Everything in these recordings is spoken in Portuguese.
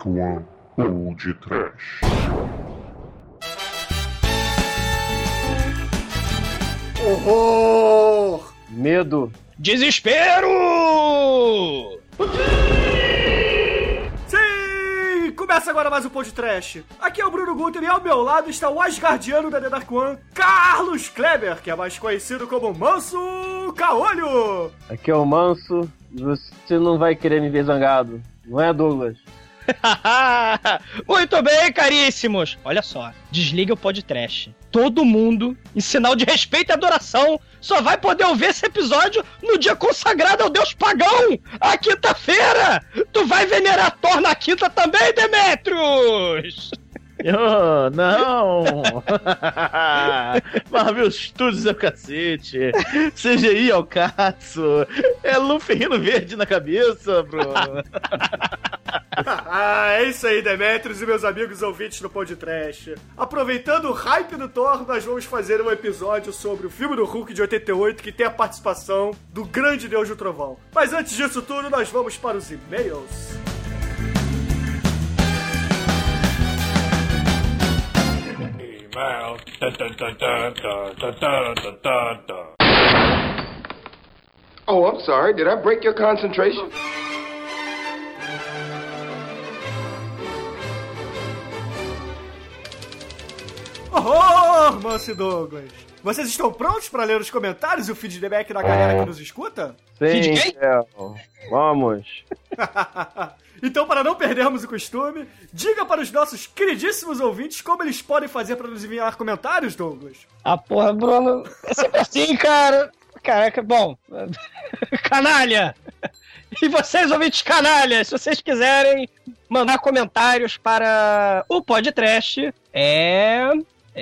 Dark One ou de Trash. Horror! Medo. Desespero! Sim! Começa agora mais um Pod Trash. Aqui é o Bruno Guter e ao meu lado está o Asgardiano da The Dark One, Carlos Kleber, que é mais conhecido como Manso Caolho. Aqui é o Manso. Você não vai querer me ver zangado. Não é, Douglas? Muito bem, caríssimos! Olha só, desliga o podcast. Todo mundo, em sinal de respeito e adoração, só vai poder ouvir esse episódio no dia consagrado ao deus pagão, a quinta-feira! Tu vai venerar Thor na quinta também, Demetrius! Oh, não! Marvel Studios é o cacete. CGI é o caço. É Luffy rindo verde na cabeça, Bruno ah, é isso aí, Demetrios e meus amigos ouvintes do Pod Trash. Aproveitando o hype do Thor, nós vamos fazer um episódio sobre o filme do Hulk de 88 que tem a participação do grande deus do trovão. Mas antes disso tudo, nós vamos para os e-mails. Oh, I'm sorry. Did I break your concentration? Horror, Manso e Douglas! Vocês estão prontos para ler os comentários e o feedback da galera que nos escuta? Sim. Vamos. então, para não perdermos o costume, diga para os nossos queridíssimos ouvintes como eles podem fazer para nos enviar comentários, Douglas. Ah, porra, Bruno, é sempre assim, cara. Caraca, bom. Canalha! E vocês, ouvintes canalhas, se vocês quiserem mandar comentários para o podcast, é.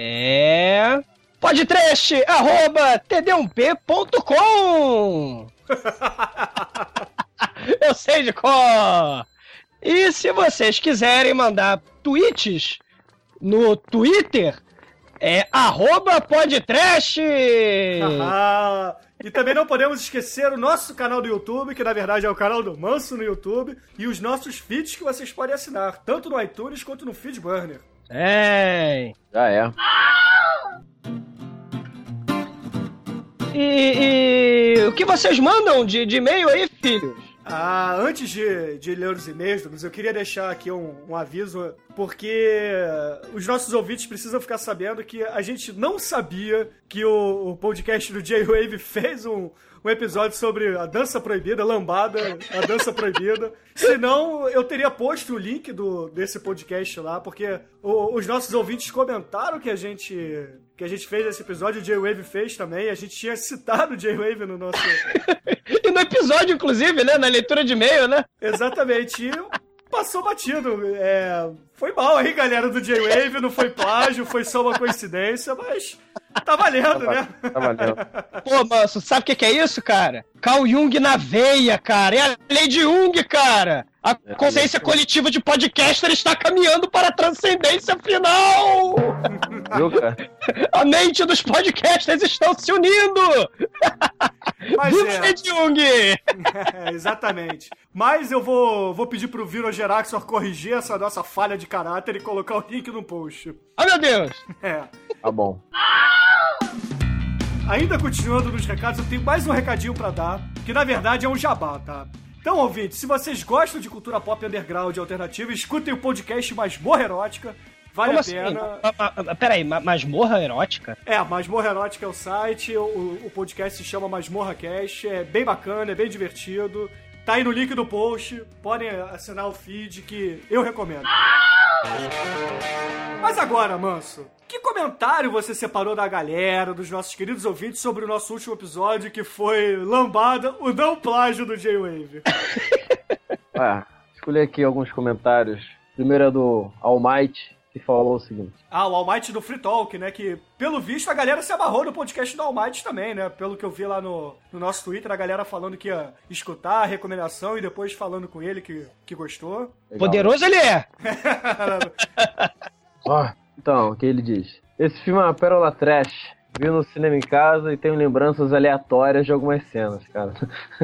É. Podcast, arroba td1p.com Eu sei de cor! E se vocês quiserem mandar tweets no Twitter, é arroba podtrash! E também não podemos esquecer o nosso canal do YouTube, que na verdade é o canal do Manso no YouTube, e os nossos feeds que vocês podem assinar, tanto no iTunes quanto no Feedburner. É. Já é. E, e o que vocês mandam de, de e-mail aí, filhos? Ah, antes de, de ler os e-mails, Douglas, eu queria deixar aqui um, um, aviso, porque os nossos ouvintes precisam ficar sabendo que a gente não sabia que o, o podcast do J-Wave fez um, um episódio sobre a dança proibida, lambada, a dança proibida. Senão, eu teria posto o link do, desse podcast lá, porque o, os nossos ouvintes comentaram que a gente que a gente fez esse episódio, o J-Wave fez também, a gente tinha citado o J-Wave no nosso... e no episódio, inclusive, né, na leitura de e-mail, né? Exatamente, e passou batido, é... Foi mal aí, galera do J-Wave, não foi plágio, foi só uma coincidência, mas tá valendo, tá, né? Tá valendo. Pô, manso, sabe o que, que é isso, cara? Carl Jung na veia, cara. É a lei de Jung, cara. A consciência coletiva de podcaster está caminhando para a transcendência final! A mente dos podcasters estão se unindo! Mas Viva é. Jung! É, exatamente. Mas eu vou, vou pedir pro Viro Geraxor corrigir essa nossa falha de caráter e colocar o link no post. Ah, meu Deus! É. Tá bom. Ainda continuando nos recados, eu tenho mais um recadinho pra dar, que na verdade é um jabá, tá? Então, ouvintes, se vocês gostam de cultura pop underground e alternativa, escutem o podcast Masmorra Erótica. Vale Como a assim? pena. Peraí, ma- masmorra erótica? É, Masmorra Erótica é o site, o, o podcast se chama Masmorra Cast, é bem bacana, é bem divertido. Tá aí no link do post, podem assinar o feed que eu recomendo. Mas agora, Manso, que comentário você separou da galera, dos nossos queridos ouvintes sobre o nosso último episódio que foi Lambada, o não plágio do J-Wave? Ah, escolhi aqui alguns comentários. Primeiro é do All Might, que falou o seguinte. Ah, o All Might do Free Talk, né? Que, pelo visto, a galera se amarrou no podcast do All Might também, né? Pelo que eu vi lá no, no nosso Twitter, a galera falando que ia escutar a recomendação e depois falando com ele que, que gostou. Legal. Poderoso ele é! Ó, então, o que ele diz? Esse filme é uma pérola trash. vi no cinema em casa e tenho lembranças aleatórias de algumas cenas, cara.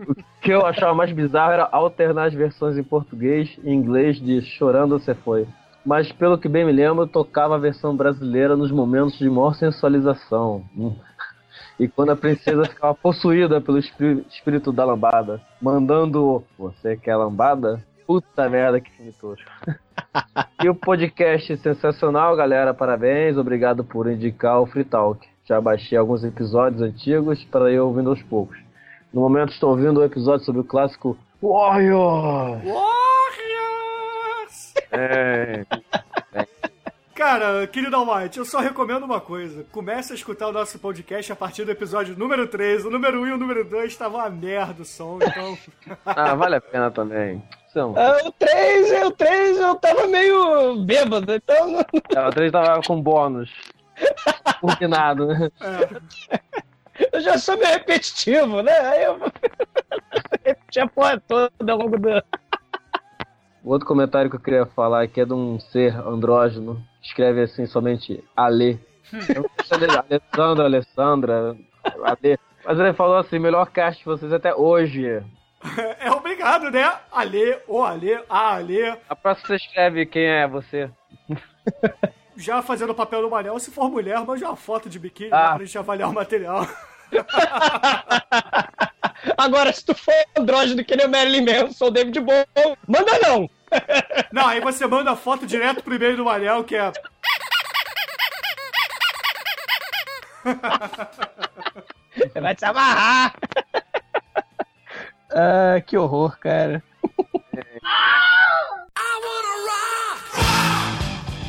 o que eu achava mais bizarro era alternar as versões em português e inglês de Chorando Você Foi. Mas pelo que bem me lembro, eu tocava a versão brasileira nos momentos de maior sensualização. Hum. E quando a princesa ficava possuída pelo espí- espírito da lambada, mandando Você quer lambada? Puta merda, que filme. E o podcast sensacional, galera. Parabéns. Obrigado por indicar o Free Talk. Já baixei alguns episódios antigos para ir ouvindo aos poucos. No momento estou ouvindo o episódio sobre o clássico Warrior. Warriors! É, Cara, querido Almighty, eu só recomendo uma coisa. Comece a escutar o nosso podcast a partir do episódio número 3. O número 1 e o número 2 estavam uma merda o som, então... ah, vale a pena também. São. Ah, o 3, o 3 eu tava meio bêbado, então não- O 3 tava com bônus. Combinado, né? eu já sou meio repetitivo, né? Aí eu repeti a porra toda ao longo do. O outro comentário que eu queria falar aqui é de um ser andrógeno. Escreve assim somente Ale. Sei dele, Alessandro, Alessandra, Ale. Mas ele falou assim, melhor cast de vocês até hoje. É obrigado, né? Ale, o Ale, a Ale, A próxima você escreve quem é você. já fazendo o papel do Manel. Se for mulher, mande uma foto de biquíni Ah. né, pra gente avaliar o material. Agora, se tu for andrógeno que nem o Marilyn Manson ou David Bowie, manda não! Não, aí você manda a foto direto pro e-mail do Manel, que é... Você vai te amarrar! ah, que horror, cara.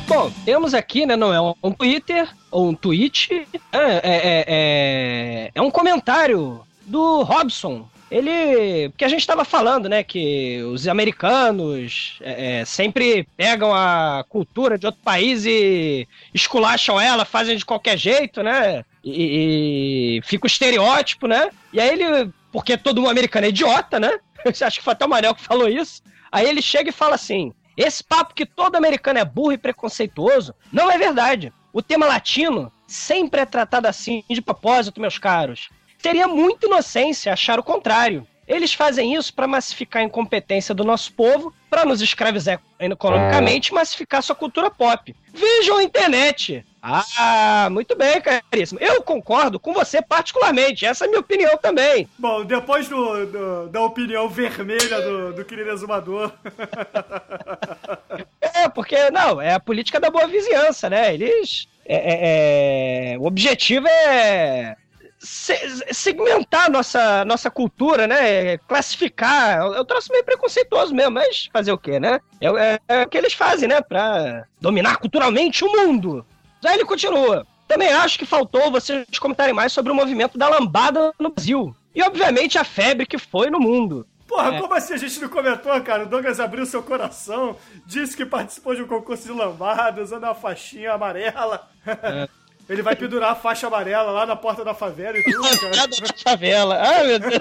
Bom, temos aqui, né, não é um- Twitter ou um tweet, é, é, é, é, é um comentário do Robson. Ele, porque a gente estava falando, né, que os americanos é, é, sempre pegam a cultura de outro país e esculacham ela, fazem de qualquer jeito, né, e, e fica o estereótipo, né, e aí ele, porque todo um americano é idiota, né, acho que foi até o Manel que falou isso, aí ele chega e fala assim, esse papo que todo americano é burro e preconceituoso não é verdade. O tema latino sempre é tratado assim de propósito, meus caros. Seria muita inocência achar o contrário. Eles fazem isso para massificar a incompetência do nosso povo, para nos escravizar economicamente e massificar sua cultura pop. Vejam a internet. Ah, muito bem, caríssimo. Eu concordo com você particularmente. Essa é a minha opinião também. Bom, depois do, do- da opinião vermelha do, do querido exumador... É, porque, não, é a política da boa vizinhança, né? Eles. é, é, é, o objetivo é segmentar a nossa, nossa cultura, né? Classificar. Eu troço meio preconceituoso mesmo, mas fazer o quê, né? É, é- é o que eles fazem, né? Pra dominar culturalmente o mundo. Aí ele continua. Também acho que faltou vocês comentarem mais sobre o movimento da lambada no Brasil. E, obviamente, a febre que foi no mundo. Porra, É. como assim a gente não comentou, cara? O Douglas abriu seu coração, disse que participou de um concurso de lambada, usando uma faixinha amarela. Ele vai pendurar a faixa amarela lá na porta da favela e tudo, cara. Da favela. Ai, meu Deus.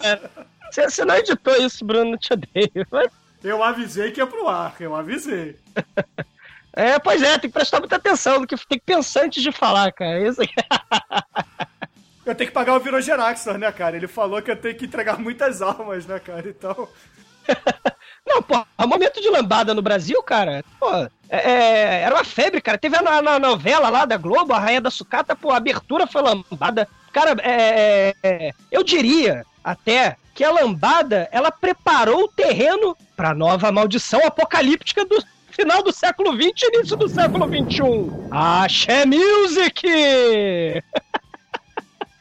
Cara, Você, você não editou isso, Bruno, não te odeio. Mas- Eu avisei que ia pro ar, eu avisei. É, pois é, tem que prestar muita atenção no que tem que pensar antes de falar, cara. Isso aqui. Eu tenho que pagar o Virogeraxor, né, cara? Ele falou que eu tenho que entregar muitas almas, né, cara? Então. Não, pô, o momento de lambada no Brasil, cara, pô, é- é, era uma febre, cara. Teve na- na novela lá da Globo, a Rainha da Sucata, pô, a abertura foi lambada. Cara, é, é, eu diria até que a lambada, ela preparou o terreno pra nova maldição apocalíptica do final do século XX e início do século XXI. Axé Music!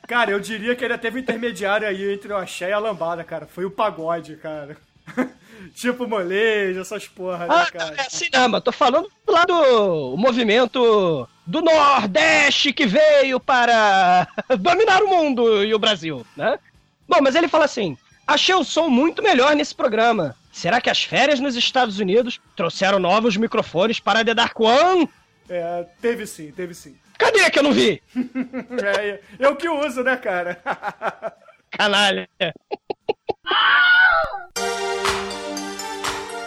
Cara, eu diria que ainda teve um intermediário aí entre o axé e a lambada, cara. Foi o pagode, cara. tipo molejo, essas porra, né, Ah, cara? é assim não, mas tô falando lá do movimento do Nordeste que veio para dominar o mundo e o Brasil, né? Bom, mas ele fala assim: achei o som muito melhor nesse programa. Será que as férias nos Estados Unidos trouxeram novos microfones para The Dark One? É, teve sim, teve sim. Cadê que eu não vi? É, eu que uso, né, cara? Canalha.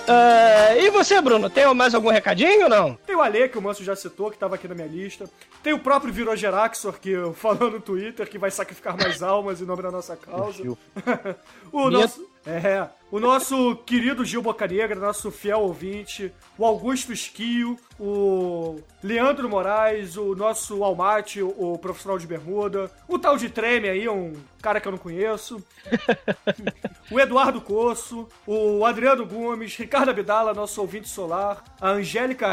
Ah, e você, Bruno, tem mais algum recadinho ou não? O Ale, que o Manso já citou, que tava aqui na minha lista. Tem o próprio Virou Geraxor, que falou no Twitter que vai sacrificar mais almas em nome da nossa causa. o nosso. É, o nosso querido Gil Bocanegra, nosso fiel ouvinte, o Augusto Esquio, o Leandro Moraes, o nosso Almate, o, profissional de bermuda, o tal de Treme aí, um cara que eu não conheço, o Eduardo Coço, o Adriano Gomes, Ricardo Abdala, nosso ouvinte solar, a Angélica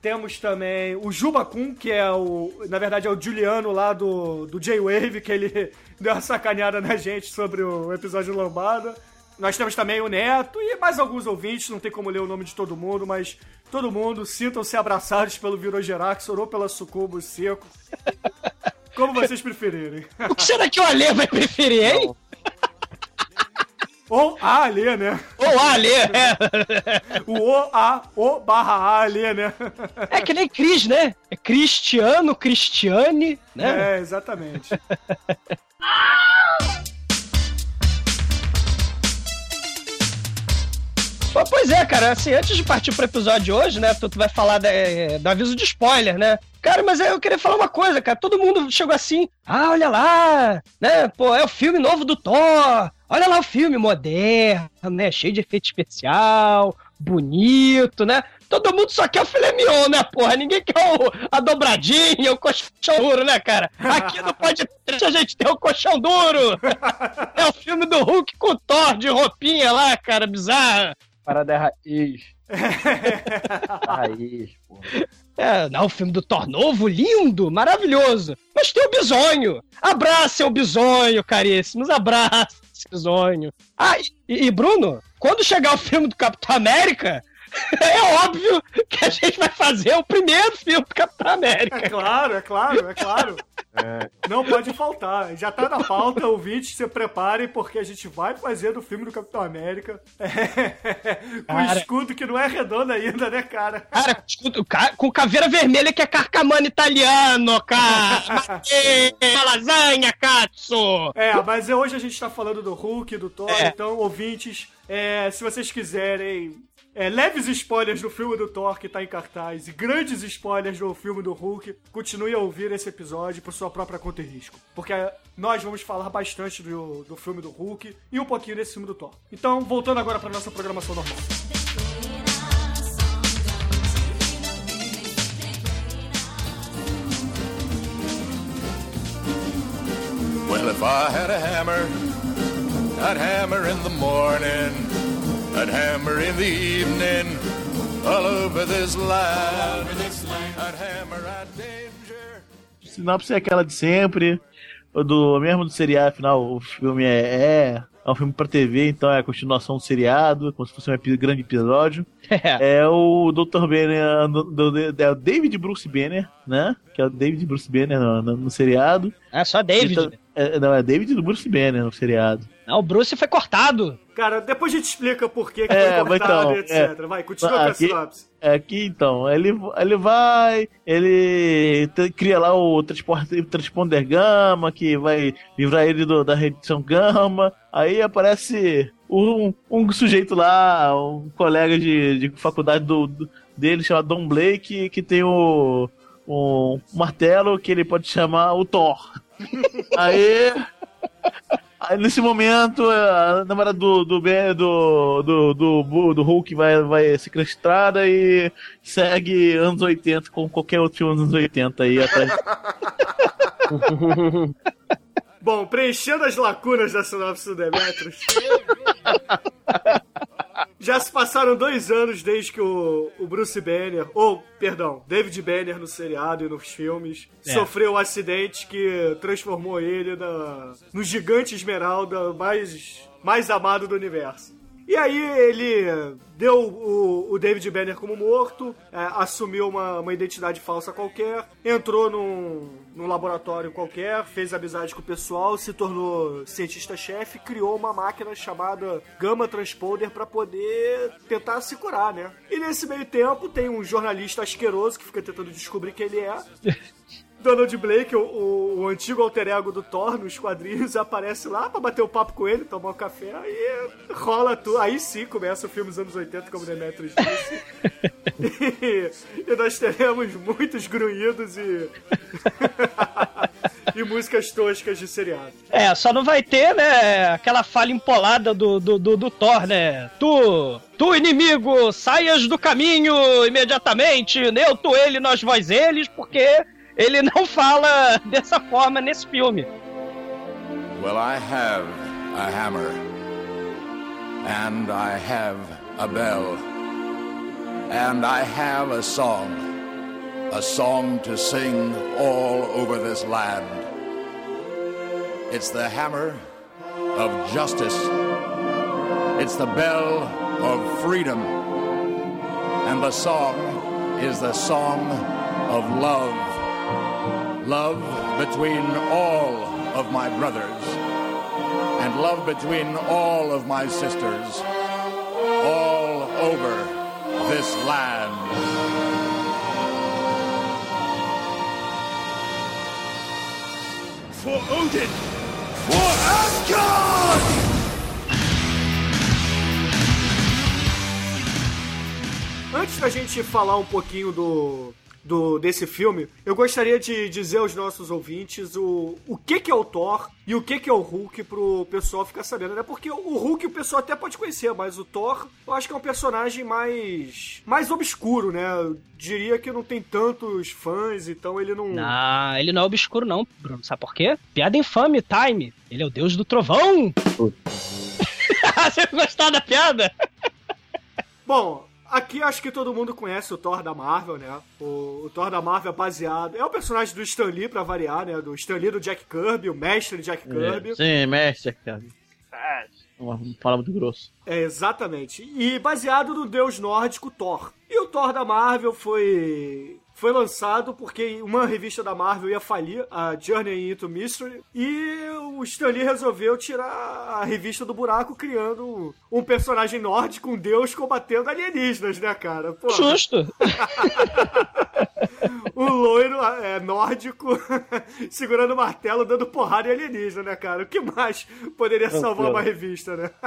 Temos também o Jubacum, que é o. Na verdade, é o Juliano lá do, do J-Wave, que ele deu uma sacaneada na gente sobre o episódio Lambada. Nós temos também o Neto e mais alguns ouvintes, não tem como ler o nome de todo mundo, mas todo mundo sintam-se abraçados pelo Virogeraxor ou pela Sucubo Seco. Como vocês preferirem. O que será que o Alê vai preferir, hein? Ou a Alê, né? Ou a Alê, é. O O, A, O barra A Alê, né? É que nem Cris, né? É Cristiano, Cristiane, né? É, exatamente. Pois é, cara, assim, antes de partir pro episódio de hoje, né, tu, tu vai falar da- é, do aviso de spoiler, né? Cara, mas eu queria falar uma coisa, cara, todo mundo chegou assim, ah, olha lá, né, pô, é o filme novo do Thor, olha lá o filme moderno, né, cheio de efeito especial, bonito, né? Todo mundo só quer o filé mignon, né, porra? Ninguém quer o- a dobradinha, o colchão duro, né, cara? Aqui não pode a gente ter o colchão duro. É o filme do Hulk com o Thor de roupinha lá, cara, bizarra. Parada é raiz. raiz, pô. É, não, o filme do Thor novo, lindo, maravilhoso. Mas tem o bisonho. Abracem o bisonho, caríssimos. Abracem o bisonho. Ah, e, e, Bruno, quando chegar o filme do Capitão América, é óbvio que a gente vai fazer o primeiro filme do Capitão É América. claro, é claro, é claro. Não pode faltar. Já tá na pauta, ouvintes, se preparem, porque a gente vai fazer do filme do Capitão América. com um Cara. escudo que não é redondo ainda, né, cara? Cara, escuta, o ca- com caveira vermelha que é carcamano italiano, cara. Lasanha, cazzo. É, mas hoje a gente tá falando do Hulk, do Thor, É. então, ouvintes, é, se vocês quiserem é, leves spoilers do filme do Thor que tá em cartaz e grandes spoilers do filme do Hulk, continue a ouvir esse episódio por sua própria conta e risco. Porque nós vamos falar bastante do, do filme do Hulk e um pouquinho desse filme do Thor. Então, voltando agora pra nossa programação normal. Well, if I had a hammer, I'd hammer in the morning, I'd hammer in the evening, all over this land. I'd hammer at danger. Sinopse é aquela de sempre. Do mesmo do seriado, afinal, o filme é, é, é um filme pra TV, então é a continuação do seriado, como se fosse um epi- grande episódio. É. É o Dr. Banner, do, do- é o David Bruce Banner, né? Que é o David Bruce Banner no, no- no seriado. É só David. Então, é, não, é David do Bruce Banner no seriado. Não, o Bruce foi cortado. Cara, depois a gente explica por que, que É, foi cortado então, e etc. Vai, continua com a Aqui- sinopse. É aqui então, ele, ele vai, ele cria lá o transponder Gama, que vai livrar ele do- da redição Gama. Aí aparece um, um sujeito lá, um colega de, de faculdade do, do- dele, chamado Don Blake, que tem o um martelo que ele pode chamar o Thor. Aí. Nesse momento, a namorada do, do, do, do, do, do Hulk vai, vai ser crestrada e segue anos 80 com qualquer outro filme dos anos 80 aí atrás. Bom, preenchendo as lacunas da sinopse do Demetrius. Já se passaram dois anos desde que o, o Bruce Banner, ou, perdão, David Banner no seriado e nos filmes, É. sofreu um acidente que transformou ele na, no gigante esmeralda mais, mais amado do universo. E aí ele deu o, o David Banner como morto, é, assumiu uma, uma identidade falsa qualquer, entrou num, num laboratório qualquer, fez amizade com o pessoal, se tornou cientista-chefe, criou uma máquina chamada Gamma Transponder para poder tentar se curar, né? E nesse meio tempo tem um jornalista asqueroso que fica tentando descobrir quem ele é. Donald Blake, o, o, o antigo alter ego do Thor nos quadrinhos, aparece lá pra bater o papo com ele, tomar um café, aí rola tudo. Aí sim começa o filme dos anos 80, como Demetrius disse. e, e nós teremos muitos grunhidos e. e músicas toscas de seriado. É, só não vai ter, né, aquela falha empolada do, do, do, do Thor, né? Tu, tu inimigo, saias do caminho imediatamente, eu, tu, ele, nós, vós, eles, porque ele não fala dessa forma nesse filme. Well, I have a hammer, and I have a bell, and I have a song, a song to sing all over this land. It's the hammer of justice, it's the bell of freedom, and the song is the song of love. Love between all of my brothers, and love between all of my sisters, all over this land. For Odin! For Asgard! Antes da gente falar um pouquinho do, do desse filme, eu gostaria de dizer aos nossos ouvintes o, o que, que é o Thor e o que, que é o Hulk pro pessoal ficar sabendo, né? Porque o Hulk o pessoal até pode conhecer, mas o Thor eu acho que é um personagem mais mais obscuro, né? Eu diria que não tem tantos fãs, então ele não. Não, ele não é obscuro, não, Bruno. Sabe por quê? Piada infame, Time. Ele é o deus do trovão. Você gostou da piada? Bom, aqui acho que todo mundo conhece o Thor da Marvel, né? O, o Thor da Marvel é baseado. É o personagem do Stan Lee, pra variar, né? Do Stan Lee do Jack Kirby, o mestre Jack Kirby. Sim, mestre, cara. Uma palavra muito grosso. É, exatamente. E baseado no deus nórdico Thor. E o Thor da Marvel foi foi lançado porque uma revista da Marvel ia falir, a Journey into Mystery, e o Stan Lee resolveu tirar a revista do buraco, criando um personagem nórdico, um deus combatendo alienígenas, né, cara? Pô, Justo. um loiro é, nórdico segurando o martelo, dando porrada em alienígena, né, cara? O que mais poderia salvar uma revista, né?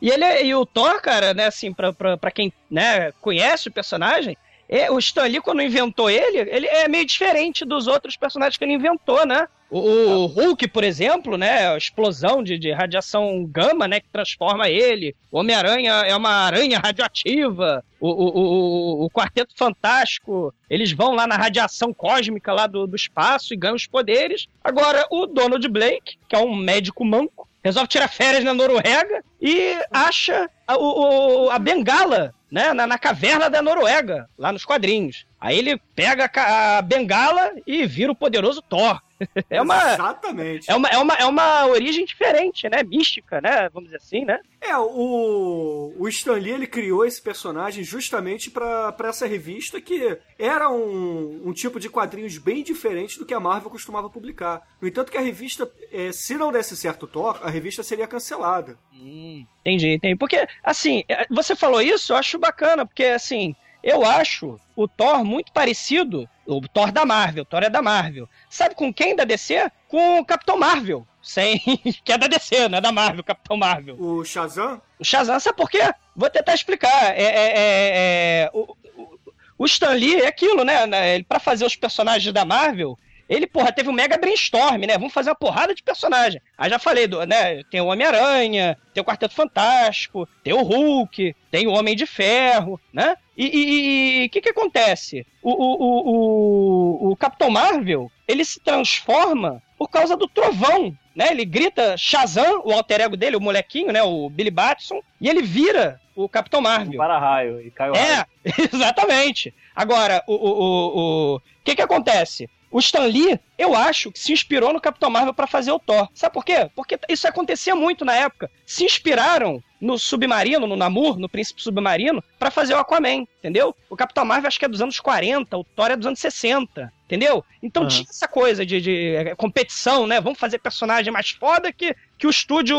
E ele é- e o Thor, cara, né, assim, pra, pra, pra quem né, conhece o personagem, é, o Stan Lee, quando inventou ele, ele é meio diferente dos outros personagens que ele inventou, né? O, o Hulk, por exemplo, né? A explosão de, de radiação gama, né? Que transforma ele. O Homem-Aranha é uma aranha radioativa. O, o, o, o Quarteto Fantástico, eles vão lá na radiação cósmica lá do, do espaço e ganham os poderes. Agora, o Donald Blake, que é um médico manco, resolve tirar férias na Noruega e acha a, o- a bengala né, na, na caverna da Noruega, lá nos quadrinhos. Aí ele pega a, a bengala e vira o poderoso Thor. É uma, Exatamente. é, uma, é, uma, é uma origem diferente, né? Mística, né? Vamos dizer assim, né? É, o, o Stan Lee ele criou esse personagem justamente pra pra essa revista que era um, um tipo de quadrinhos bem diferente do que a Marvel costumava publicar. No entanto, que a revista, é, se não desse certo Thor, a revista seria cancelada. Entendi, entendi. Porque, assim, é, você falou isso, eu acho bacana, porque, assim, eu acho o Thor muito parecido, o Thor da Marvel, o Thor é da Marvel. Sabe com quem da DC? Com o Capitão Marvel. Sem... que é da DC, não é da Marvel, Capitão Marvel. O Shazam, O Shazam, sabe por quê? Vou tentar explicar. É, é- é- é- o, o- o Stan Lee é aquilo, né? né, Ele, pra fazer os personagens da Marvel, ele, porra, teve um mega brainstorm, né? Vamos fazer uma porrada de personagem. Aí já falei, do, né? Tem o Homem-Aranha, tem o Quarteto Fantástico, tem o Hulk, tem o Homem de Ferro, né? E o que que acontece? O, o, o, o, o Capitão Marvel, ele se transforma por causa do trovão, né? Ele grita Shazam, o alter ego dele, o molequinho, né? O Billy Batson, e ele vira o Capitão Marvel. Para raio e caiu raio. É, exatamente. Agora, o, o, o, o que que acontece? O Stan Lee, eu acho que se inspirou no Capitão Marvel pra fazer o Thor. Sabe por quê? Porque isso acontecia muito na época. Se inspiraram no Submarino, no Namor, no Príncipe Submarino, pra fazer o Aquaman, entendeu? O Capitão Marvel acho que é dos anos 40, o Thor é dos anos 60, entendeu? Então Aham. tinha essa coisa de, de, eh, competição, né? Vamos fazer personagem mais foda que, que o estúdio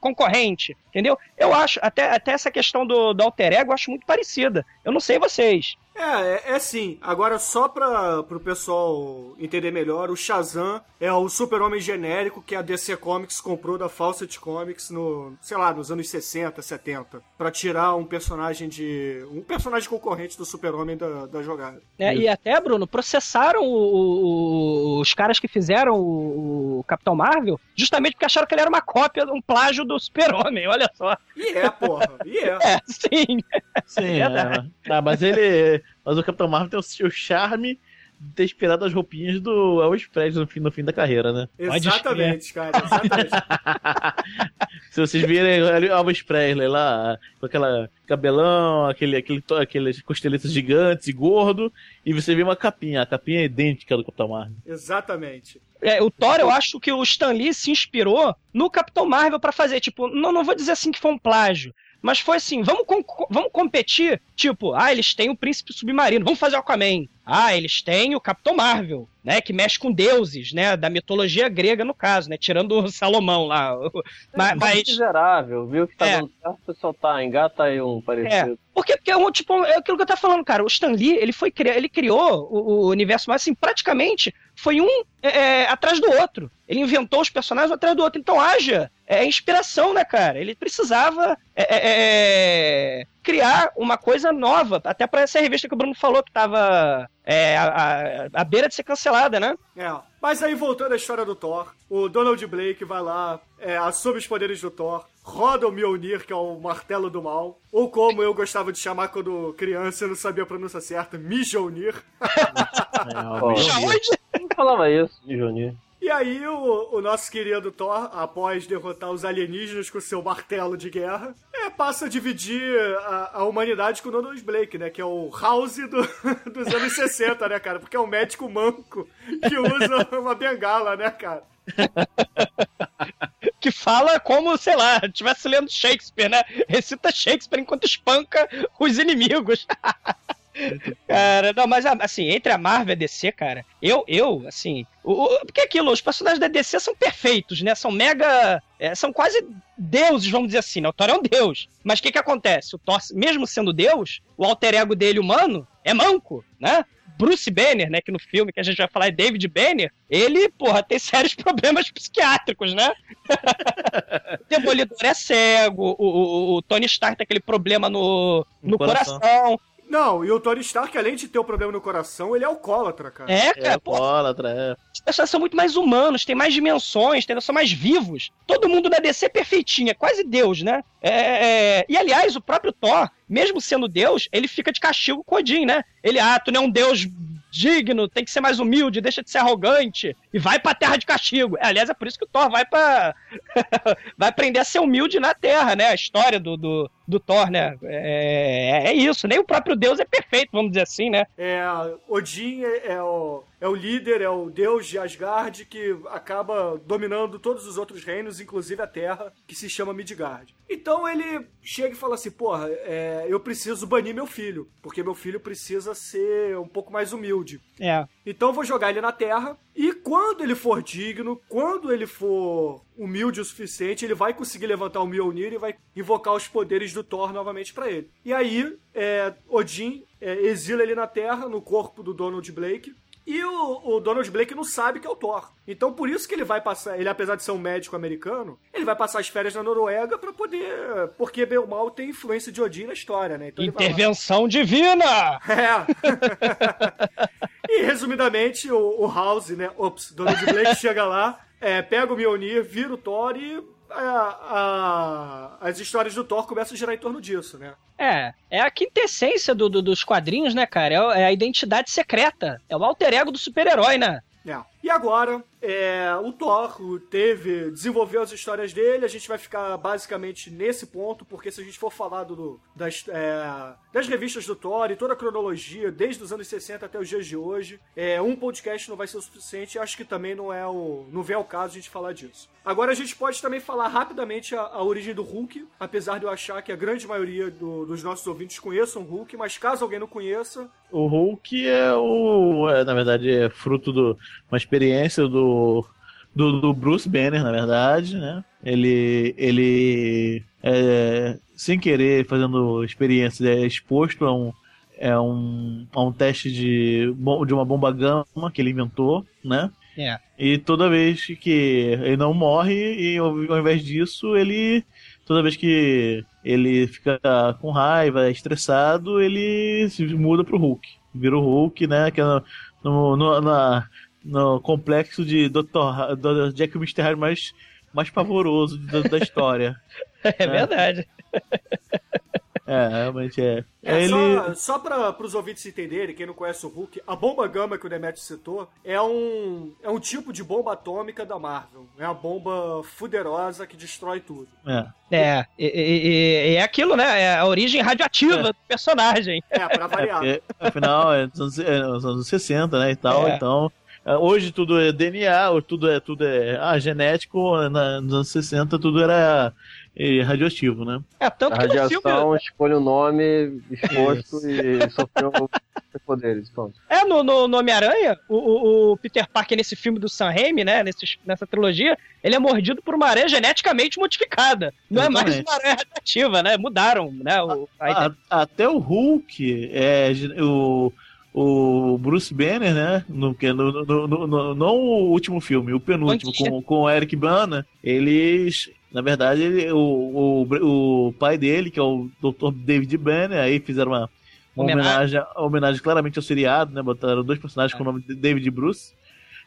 concorrente, entendeu? Eu acho, até, até essa questão do, do alter ego, eu acho muito parecida. Eu não sei vocês. É, é, é sim. Agora, só pra, pro pessoal entender melhor, o Shazam é o super-homem genérico que a DC Comics comprou da Fawcett Comics no, sei lá, nos anos 60, 70, pra tirar um personagem de... um personagem concorrente do super-homem da, da jogada. É, e até, Bruno, processaram o- o- os caras que fizeram o, o Capitão Marvel justamente porque acharam que ele era uma cópia, um plágio do super-homem, olha só. E é, porra, e é. É, sim. Sim, É é. Ah, mas ele. Mas o Capitão Marvel tem o seu charme de ter inspirado as roupinhas do Elvis Presley no fim, no fim da carreira, né? Exatamente, cara, exatamente. Se vocês virem ali o Elvis Presley lá, com aquela cabelão, aquele, aquele, aqueles costeletas gigantes e gordo, e você vê uma capinha, a capinha é idêntica do Capitão Marvel. Exatamente. É, o Thor, eu acho que o Stan Lee se inspirou no Capitão Marvel pra fazer, tipo, não, não vou dizer assim que foi um plágio, mas foi assim, vamos, com- vamos competir, tipo, ah, eles têm o Príncipe Submarino, vamos fazer o Aquaman. Ah, eles têm o Capitão Marvel, né, que mexe com deuses, né, da mitologia grega no caso, né, tirando o Salomão lá. Mas, mas- miserável, viu que tá É. dando certo, o pessoal tá, engata aí um parecido. Porque, porque é um, tipo, é aquilo que eu tava falando, cara. O Stan Lee, ele foi ele criou o, o universo, mas assim, praticamente foi um é, é, atrás do outro. Ele inventou os personagens atrás do outro. Então haja é, inspiração, né, cara? Ele precisava é, é, é, criar uma coisa nova, até pra essa revista que o Bruno falou que tava é, à beira de ser cancelada, né? É. Mas aí, voltando à história do Thor, o Donald Blake vai lá, é, assume os poderes do Thor, roda o Mjolnir, que é o martelo do mal, ou como eu gostava de chamar quando criança, eu não sabia a pronúncia certa, Mjolnir. Onde? Não falava isso Johnny. E aí, o, o nosso querido Thor, após derrotar os alienígenas com seu martelo de guerra, é, passa a dividir a, a humanidade com o Donald Blake, né? Que é o House do- dos anos 60, né, cara? Porque é um médico manco que usa uma bengala, né, cara? que fala como, sei lá, estivesse lendo Shakespeare, né? Recita Shakespeare enquanto espanca os inimigos. cara, não, mas assim, entre a Marvel e a DC, cara, eu, eu, assim, o, o- porque aquilo, os personagens da DC são perfeitos, né? São mega. é, são quase deuses, vamos dizer assim, né? O Thor é um deus. Mas o que que acontece? O Thor, mesmo sendo deus, o alter ego dele humano é manco, né? Bruce Banner, né, que no filme que a gente vai falar é David Banner, ele, porra, tem sérios problemas psiquiátricos, né? o Demolidor é cego, o, o- o Tony Stark tem aquele problema no, no No coração. coração. Não, e o Tony Stark, além de ter o problema no coração, ele é alcoólatra, cara. É, É, cara, porra, alcoólatra, é. os personagens são muito mais humanos, têm mais dimensões, entendeu? são mais vivos. Todo mundo da DC é perfeitinho, é quase Deus, né? É, é, E aliás, o próprio Thor, mesmo sendo Deus, ele fica de castigo com Odin, né? Ele, ah, tu não é um Deus digno, tem que ser mais humilde, deixa de ser arrogante e vai pra terra de castigo. É, aliás, é por isso que o Thor vai pra. vai aprender a ser humilde na terra, né? A história do, do, do Thor, né? É, é isso, nem o próprio Deus é perfeito, vamos dizer assim, né? É, Odin é, é o, é o líder, é o deus de Asgard que acaba dominando todos os outros reinos, inclusive a Terra, que se chama Midgard. Então ele chega e fala assim: Porra, é, eu preciso banir meu filho, porque meu filho precisa ser um pouco mais humilde. É. Então eu vou jogar ele na Terra e quando ele for digno, quando ele for humilde o suficiente, ele vai conseguir levantar o Mjolnir e vai invocar os poderes do Thor novamente pra ele. E aí, é, Odin é, exila ele na Terra, no corpo do Donald Blake. E o, o Donald Blake não sabe que é o Thor. Então por isso que ele vai passar, ele apesar de ser um médico americano, ele vai passar as férias na Noruega pra poder, porque bem ou mal tem influência de Odin na história, né? Então. Intervenção divina! É. e resumidamente, o, o House, né? Ops, Donald Blake chega lá, é, pega o Mjolnir, vira o Thor e a- a- as histórias do Thor começam a girar em torno disso, né? É, é a quintessência do, do- dos quadrinhos, né, cara? É, é a identidade secreta. É o alter ego do super-herói, né? É. E agora, é, o Thor teve, desenvolveu as histórias dele, a gente vai ficar basicamente nesse ponto, porque se a gente for falar do, das, é, das revistas do Thor e toda a cronologia, desde os anos 60 até os dias de hoje, é, um podcast não vai ser o suficiente, acho que também não é o. não vem ao caso a gente falar disso. Agora a gente pode também falar rapidamente a, a origem do Hulk, apesar de eu achar que a grande maioria do- dos nossos ouvintes conheçam o Hulk, mas caso alguém não conheça, O Hulk é o. é, na verdade, é fruto de uma experiência do, do, do Bruce Banner, na verdade, né? Ele. ele é, sem querer, fazendo experiência, é exposto a um. é um, é um teste de, de uma bomba gama que ele inventou, né? É. E toda vez que ele não morre, e ao, invés disso, ele. Toda vez que ele fica com raiva, estressado, ele se muda pro Hulk. Vira o Hulk, né? Que é no, no- na- no complexo de Dr. Jack o Mr. Hyde mais, mais pavoroso da, da história. É verdade. É, realmente é. É, ele. Só, só para os ouvintes entenderem, quem não conhece o Hulk, a bomba gama que o Demetrio citou é um, é um tipo de bomba atômica da Marvel. É uma bomba fuderosa que destrói tudo. É. É, e, e- e- e é aquilo, né? É a origem radioativa do personagem. É, pra variar. É, afinal, é nos, anos, é nos anos 60, né, e tal, É. então... é, Hoje tudo é DNA, tudo é, tudo é ah, genético, na- nos anos 60 tudo era é, radioativo, né? É, tanto A que no filme. radiação, escolha o nome exposto e sofreu poderes. Pronto. É, no, no, no Homem-Aranha, o, o- o Peter Parker nesse filme do Sam Raimi, né? Nesse, nessa trilogia, ele é mordido por uma aranha geneticamente modificada. Não é mais Exatamente. uma aranha radioativa, né? Mudaram, né? O, a A- até o Hulk, é, o, o Bruce Banner, né? No, é no, no, no- no- não o último filme, o penúltimo, com, com o Eric Bana, eles. Na verdade, ele, o, o, o pai dele, que é o Dr. David Banner, aí fizeram uma, uma Homenagem. homenagem, claramente ao seriado, né? Botaram dois personagens com o nome de David e Bruce.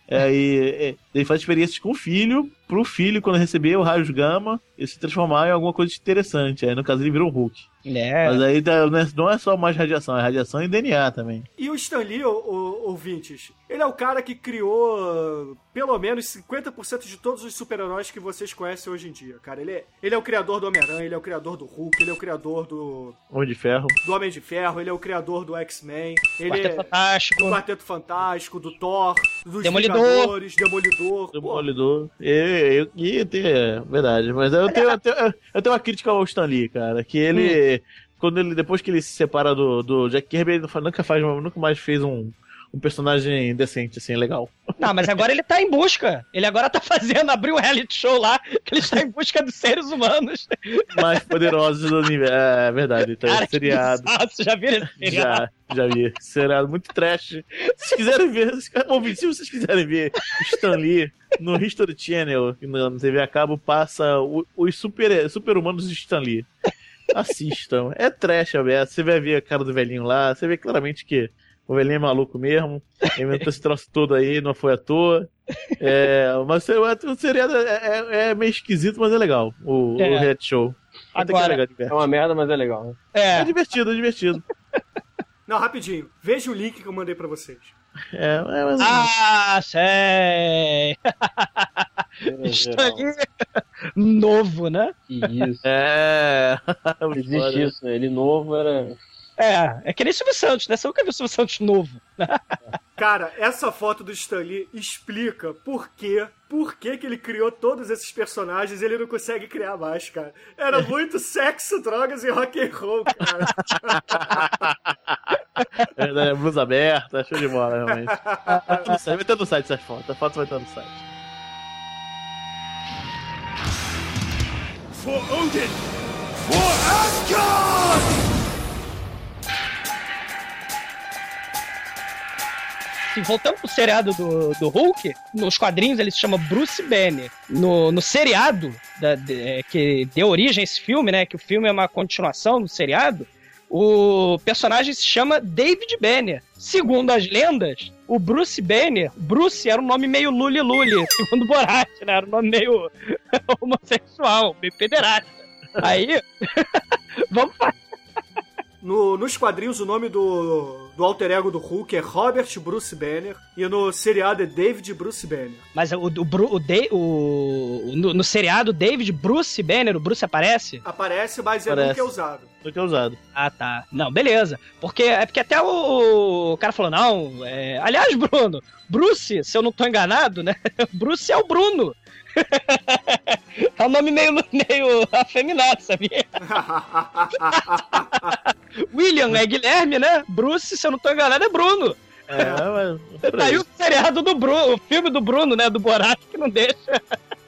É, e, é, ele faz experiências com o filho, pro filho, quando receber o raios gama, ele se transformar em alguma coisa interessante. Aí, no caso, ele virou um Hulk. É. Mas aí tá- não é- não é só mais radiação, é radiação e DNA também. E o Stan Lee, o, o, ouvintes, ele é o cara que criou pelo menos 50% de todos os super-heróis que vocês conhecem hoje em dia, cara. Ele é, ele é o criador do Homem-Aranha, ele é o criador do Hulk, ele é o criador do, Homem de Ferro. do Homem de Ferro, ele é o criador do X-Men, ele Quarteto é Fantástico. do Quarteto Fantástico, do Thor, dos Demolidor. Demolidor. Pô, Demolidor. E, eu, e tem, é verdade. Mas eu tenho, eu, tenho, eu tenho uma crítica ao Stan Lee, cara. Que ele. Quando ele, depois que ele se separa do, do Jack Kirby, ele nunca, faz, nunca mais fez um, um personagem decente, assim, legal. Não, mas agora ele tá em busca. Ele agora tá fazendo, abriu um reality show lá, que ele está em busca dos seres humanos. Mais poderosos do universo. É verdade, então, Cara, seriado. Você já viu esse seriado? Já, já vi. Seriado muito trash. Se vocês quiserem ver, ouvintes, se vocês quiserem ver Stan Lee no History Channel, na na TV a cabo, passa os super- super-humanos de Stan Lee. Assistam. É trash aberto. Você vai ver a cara do velhinho lá. Você vê claramente que o velhinho é maluco mesmo. Ele inventou esse troço todo aí, não foi à toa. É, mas o seriado é, é- é meio esquisito, mas é legal. O, É. o reality show. Até que é Agora- legal, É uma merda, mas é legal. né? É É. divertido, é divertido. Não, rapidinho. Veja o link que eu mandei pra vocês. É, é, mas... Ah, sei! Está ali. Novo, né? Que isso. É. Existe isso, né? Ele novo era. É, é que nem Silvio Santos, né? Você nunca viu o Silvio Santos novo. Cara, essa foto do Stan Lee explica por quê, por que que ele criou todos esses personagens e ele não consegue criar mais, cara. Era muito sexo, drogas e rock and roll, cara. É, é, blusa aberta, show de bola, realmente. Vai estar no site, vai estar no site essas fotos. A foto vai estar no site. For Odin! For Asgard! Assim, voltando pro seriado do, do Hulk, nos quadrinhos ele se chama Bruce Banner. No, no seriado da- de- é, que deu origem a esse filme, né? Que o filme é uma continuação do seriado. O personagem se chama David Banner. Segundo as lendas, o Bruce Banner, Bruce era um nome meio luli-luli, segundo Borat, né? Era um nome meio homossexual, meio pederasta. Aí, vamos fazer. No, nos quadrinhos, o nome do, do alter ego do Hulk é Robert Bruce Banner e no seriado é David Bruce Banner. Mas o, o, o, o- o- no, no seriado, David Bruce Banner, o Bruce aparece? Aparece, mas é Aparece. nunca é usado. Do que é usado. Ah, tá. Não, beleza. Porque é porque até o, o cara falou, não. é- Aliás, Bruno, Bruce, se eu não tô enganado, né? Bruce é o Bruno. é um nome meio, meio afeminado, sabia? William é Guilherme, né? Bruce, se eu não tô enganado, é Bruno. É, mas. por Tá aí aí. o seriado do Bruno, o filme do Bruno, né? Do Borat, que não deixa.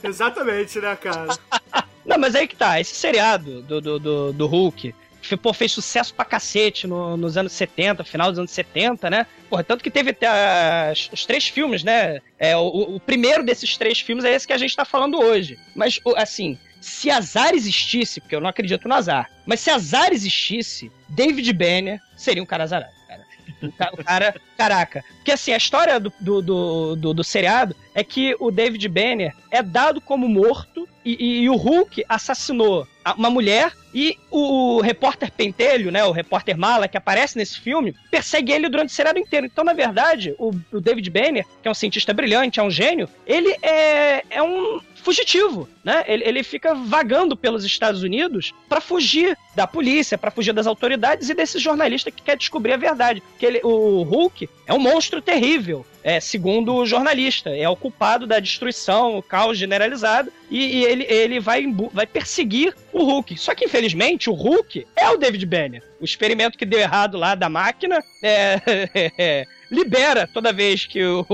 Exatamente, né, cara? Não, mas aí que tá, esse seriado do, do, do, do Hulk pô, fez sucesso pra cacete no- nos anos 70, final dos anos 70, né? Porra, tanto que teve até as- os três filmes, né? É, o, o primeiro desses três filmes é esse que a gente tá falando hoje. Mas, assim, se azar existisse, porque eu não acredito no azar, mas se azar existisse, David Banner seria um cara azarado, cara. O ca- o cara, caraca. Porque assim, a história do, do, do, do- do seriado é que o David Banner é dado como morto e, e o Hulk assassinou uma mulher e o repórter Pentelho, né, o repórter Mala que aparece nesse filme, persegue ele durante o seriado inteiro. Então, na verdade, o, o David Banner, que é um cientista brilhante, é um gênio, ele é, é um fugitivo, né? Ele, ele fica vagando pelos Estados Unidos pra fugir da polícia, pra fugir das autoridades e desse jornalista que quer descobrir a verdade. Que ele, o Hulk é um monstro terrível, é, segundo o jornalista, é o culpado da destruição, o caos generalizado, e, e ele, ele vai, vai perseguir o Hulk. Só que, infelizmente, o Hulk é o David Banner. O experimento que deu errado lá da máquina é, libera toda vez que o,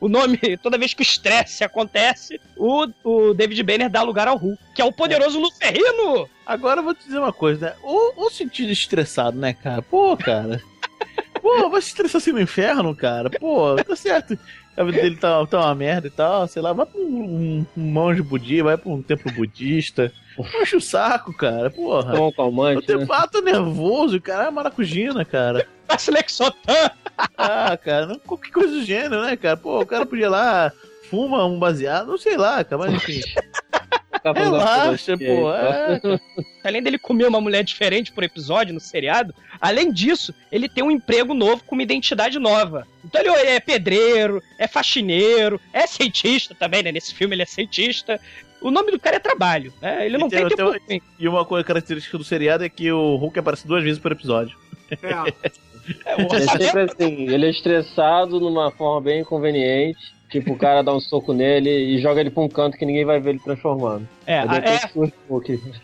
o nome, toda vez que o estresse acontece, o, o David Banner dá lugar ao Hulk, que é o poderoso Luferrino. Agora eu vou te dizer uma coisa, né? O, o sentido estressado, né, cara? Pô, cara. Pô, vai se estressar assim no inferno, cara. Pô, tá certo. A vida dele tá, tá uma merda e tal, sei lá, vai pra um, um, um monge budista, vai pra um templo budista. Puxa o saco, cara, porra. Toma um O calmante, né? Nervoso, o cara é maracujina, cara. Passa Lexotan. Ah, cara, não- qualquer coisa do gênero, né, cara? Pô, o cara podia ir lá, fuma um baseado, não sei lá, cara, mas enfim. Fazendo Relaxa, pô. tá? É, Além dele comer uma mulher diferente por episódio no seriado, além disso, ele tem um emprego novo com uma identidade nova. Então ele é pedreiro, é faxineiro, é cientista também, né? Nesse filme ele é cientista. O nome do cara é trabalho, né? Ele não E tem, tem- tempo tem-. E uma coisa característica do seriado é que o Hulk aparece duas vezes por episódio. É. É, É sempre assim, ele é estressado numa forma bem inconveniente. Tipo, o cara dá um soco nele e joga ele pra um canto que ninguém vai ver ele transformando. é, é,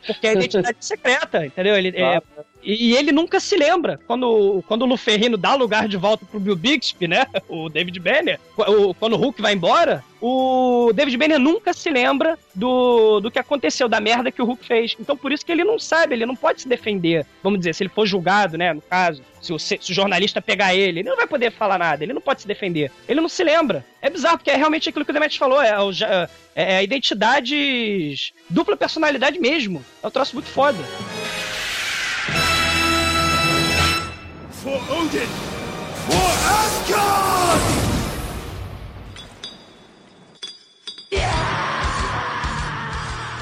porque é a identidade secreta, entendeu? Ele, é, e, e ele nunca se lembra. Quando, quando o Luferrino dá lugar de volta pro Bill Bixby, né? O David Banner, o- quando o Hulk vai embora, o David Banner nunca se lembra do, do que aconteceu, da merda que o Hulk fez. Então por isso que ele não sabe, ele não pode se defender. Vamos dizer, se ele for julgado, né? No caso, se o, se o jornalista pegar ele, ele não vai poder falar nada, ele não pode se defender. Ele não se lembra. É bizarro, porque é realmente aquilo que o Demet falou, é, é, é identidades. dupla personalidade mesmo. É um troço muito foda. For Odin! For Asgard!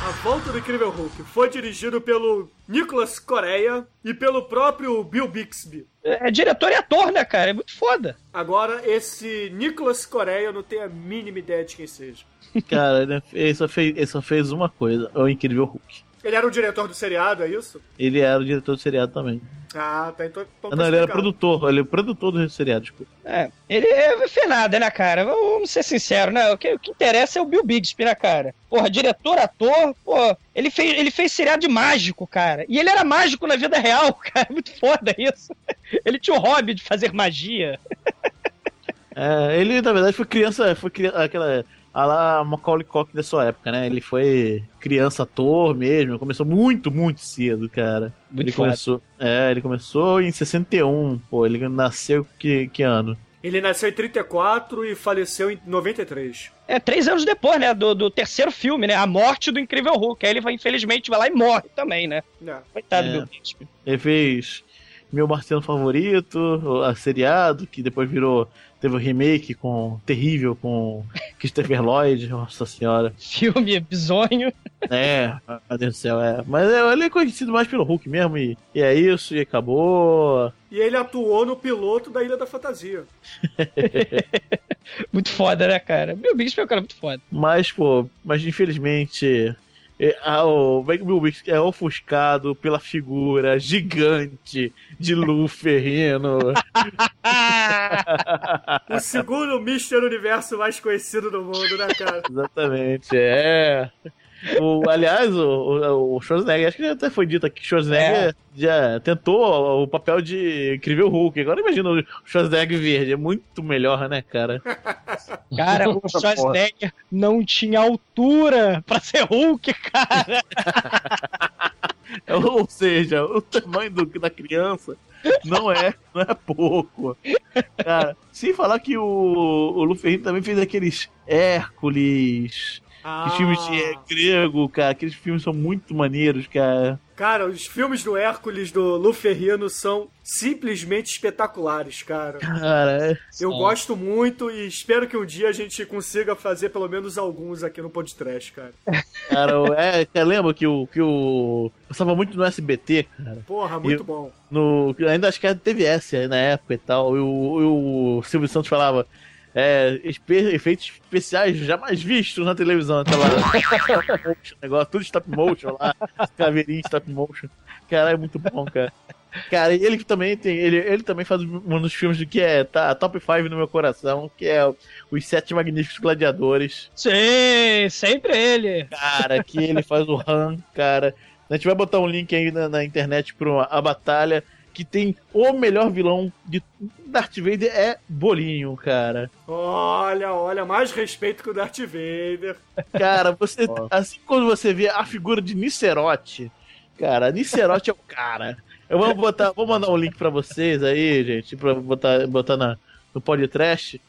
A Volta do Incrível Hulk foi dirigido pelo Nicolas Coreia e pelo próprio Bill Bixby. É, é diretor e ator, né, cara? É muito foda. Agora, esse Nicolas Coreia eu não tenho a mínima ideia de quem seja. Cara, ele, ele só fez, ele só fez uma coisa, é o Incrível Hulk. Ele era o diretor do seriado, é isso? Ele era o diretor do seriado também. Ah, tá. Então, então tá não, ele era produtor, ele é produtor do seriado, tipo. É, ele é fez nada, né, cara? Vamos ser sinceros, né? O que, o que interessa é o Bill Bixby, né, cara? Porra, diretor, ator, pô, ele fez, ele fez seriado de mágico, cara. E ele era mágico na vida real, cara. Muito foda isso. Ele tinha o hobby de fazer magia. É, ele, na verdade, foi criança, foi criança, aquela. A lá Macaulay Culkin da sua época, né? Ele foi criança ator mesmo, começou muito, muito cedo, cara. Muito ele começou, é, ele começou em 61, pô, ele nasceu que, que ano? Ele nasceu em 34 e faleceu em 93. É, três anos depois, né, do, do terceiro filme, né? A morte do Incrível Hulk. Aí ele, vai, infelizmente, vai lá e morre também, né? É. Coitado É. do Bill. Ele fez Meu Marciano Favorito, a seriado, que depois virou. Teve o remake com. terrível com Christopher Lloyd, nossa senhora. Filme bizonho. É, meu Deus do céu, é. Mas é, ele é conhecido mais pelo Hulk mesmo, e, e é isso, e acabou. E ele atuou no piloto da Ilha da Fantasia. Muito foda, né, cara? Bill Bixby é um cara muito foda. Mas, pô, mas infelizmente. É, ah, o Bixby é ofuscado pela figura gigante de Lu Ferrino. O segundo Mr. Universo mais conhecido do mundo, né, cara? Exatamente, é. O, aliás, o, o, o Schwarzenegger, acho que até foi dito aqui que Schwarzenegger já tentou o papel de incrível Hulk. Agora imagina o Schwarzenegger verde, é muito melhor, né, cara? Cara, o Schwarzenegger não tinha altura pra ser Hulk, cara. Ou seja, o tamanho do, da criança não é, não é pouco. Cara, sem falar que o, o Luferrino também fez aqueles Hércules, Ah, os filmes de grego, cara. Aqueles filmes são muito maneiros, cara. Cara, os filmes do Hércules do Lu Ferrino são simplesmente espetaculares, cara. Cara, é- Eu gosto muito e espero que um dia a gente consiga fazer pelo menos alguns aqui no podcast, cara. cara, é, cara, lembra que o que o passava muito no SBT, cara. Porra, muito Eu- bom. No, ainda acho que era TVS aí na época e tal. E o, e o Silvio Santos falava. É, efeitos especiais jamais vistos na televisão. Aquela negócio, tudo stop motion lá, caveirinha stop motion. Cara, é muito bom, cara. Cara, e ele também tem. Ele, ele também faz um dos filmes que é tá, top 5 no meu coração, que é Os Sete Magníficos Gladiadores. Sim, sempre ele. Cara, que ele faz o Han, cara. A gente vai botar um link aí na, na internet pra a batalha. Que tem o melhor vilão de Darth Vader é Bolinho, cara. Olha, olha, mais respeito que o Darth Vader. Cara, você. Ó. assim quando você vê a figura de Nicerote, cara, Nicerote é o cara. Eu vou botar, vou mandar um link pra vocês aí, gente, pra botar, botar na, no podcast.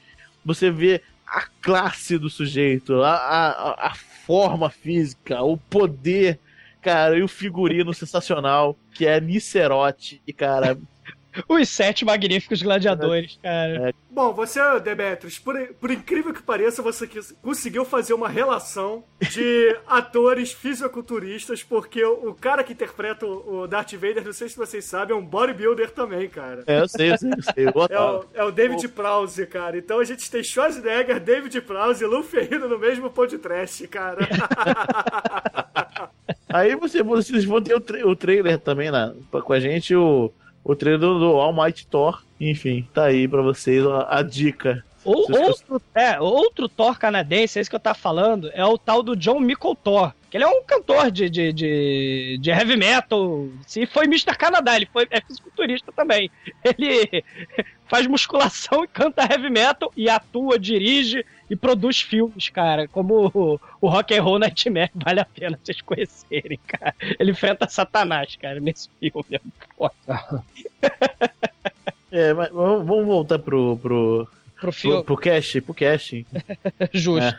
Você vê a classe do sujeito, a, a, a forma física, o poder, cara, e o figurino sensacional, que é Nicerote. E, cara, Os sete magníficos gladiadores, cara. Bom, você, Demetrius, por, por incrível que pareça, você quis- conseguiu fazer uma relação de atores fisiculturistas, porque o, o cara que interpreta o, o Darth Vader, não sei se vocês sabem, é um bodybuilder também, cara. é, eu sei, eu sei, eu sei. Eu É o, é o David Prowse, cara. Então a gente tem Schwarzenegger, David Prowse e Lu Ferrino no mesmo podcast, cara. Aí você, vocês vão ter o, tra- o trailer também lá pra- com a gente, o, o trailer do, do All Might Thor. Enfim, tá aí pra vocês a, a dica. Ou, outro, é, outro Thor canadense, esse que eu tava falando, é o tal do John Michael Thor. Que ele é um cantor de, de, de, de heavy metal. Se foi Mr. Canadá, ele foi, é fisiculturista também. Ele faz musculação e canta heavy metal e atua, dirige e produz filmes, cara. Como o, o Rock and Roll Nightmare, vale a pena vocês conhecerem, cara. Ele enfrenta Satanás, cara, nesse filme. é foda. É, mas vamos voltar pro, pro, Pro pro, filme, pro cast, pro cast. justo.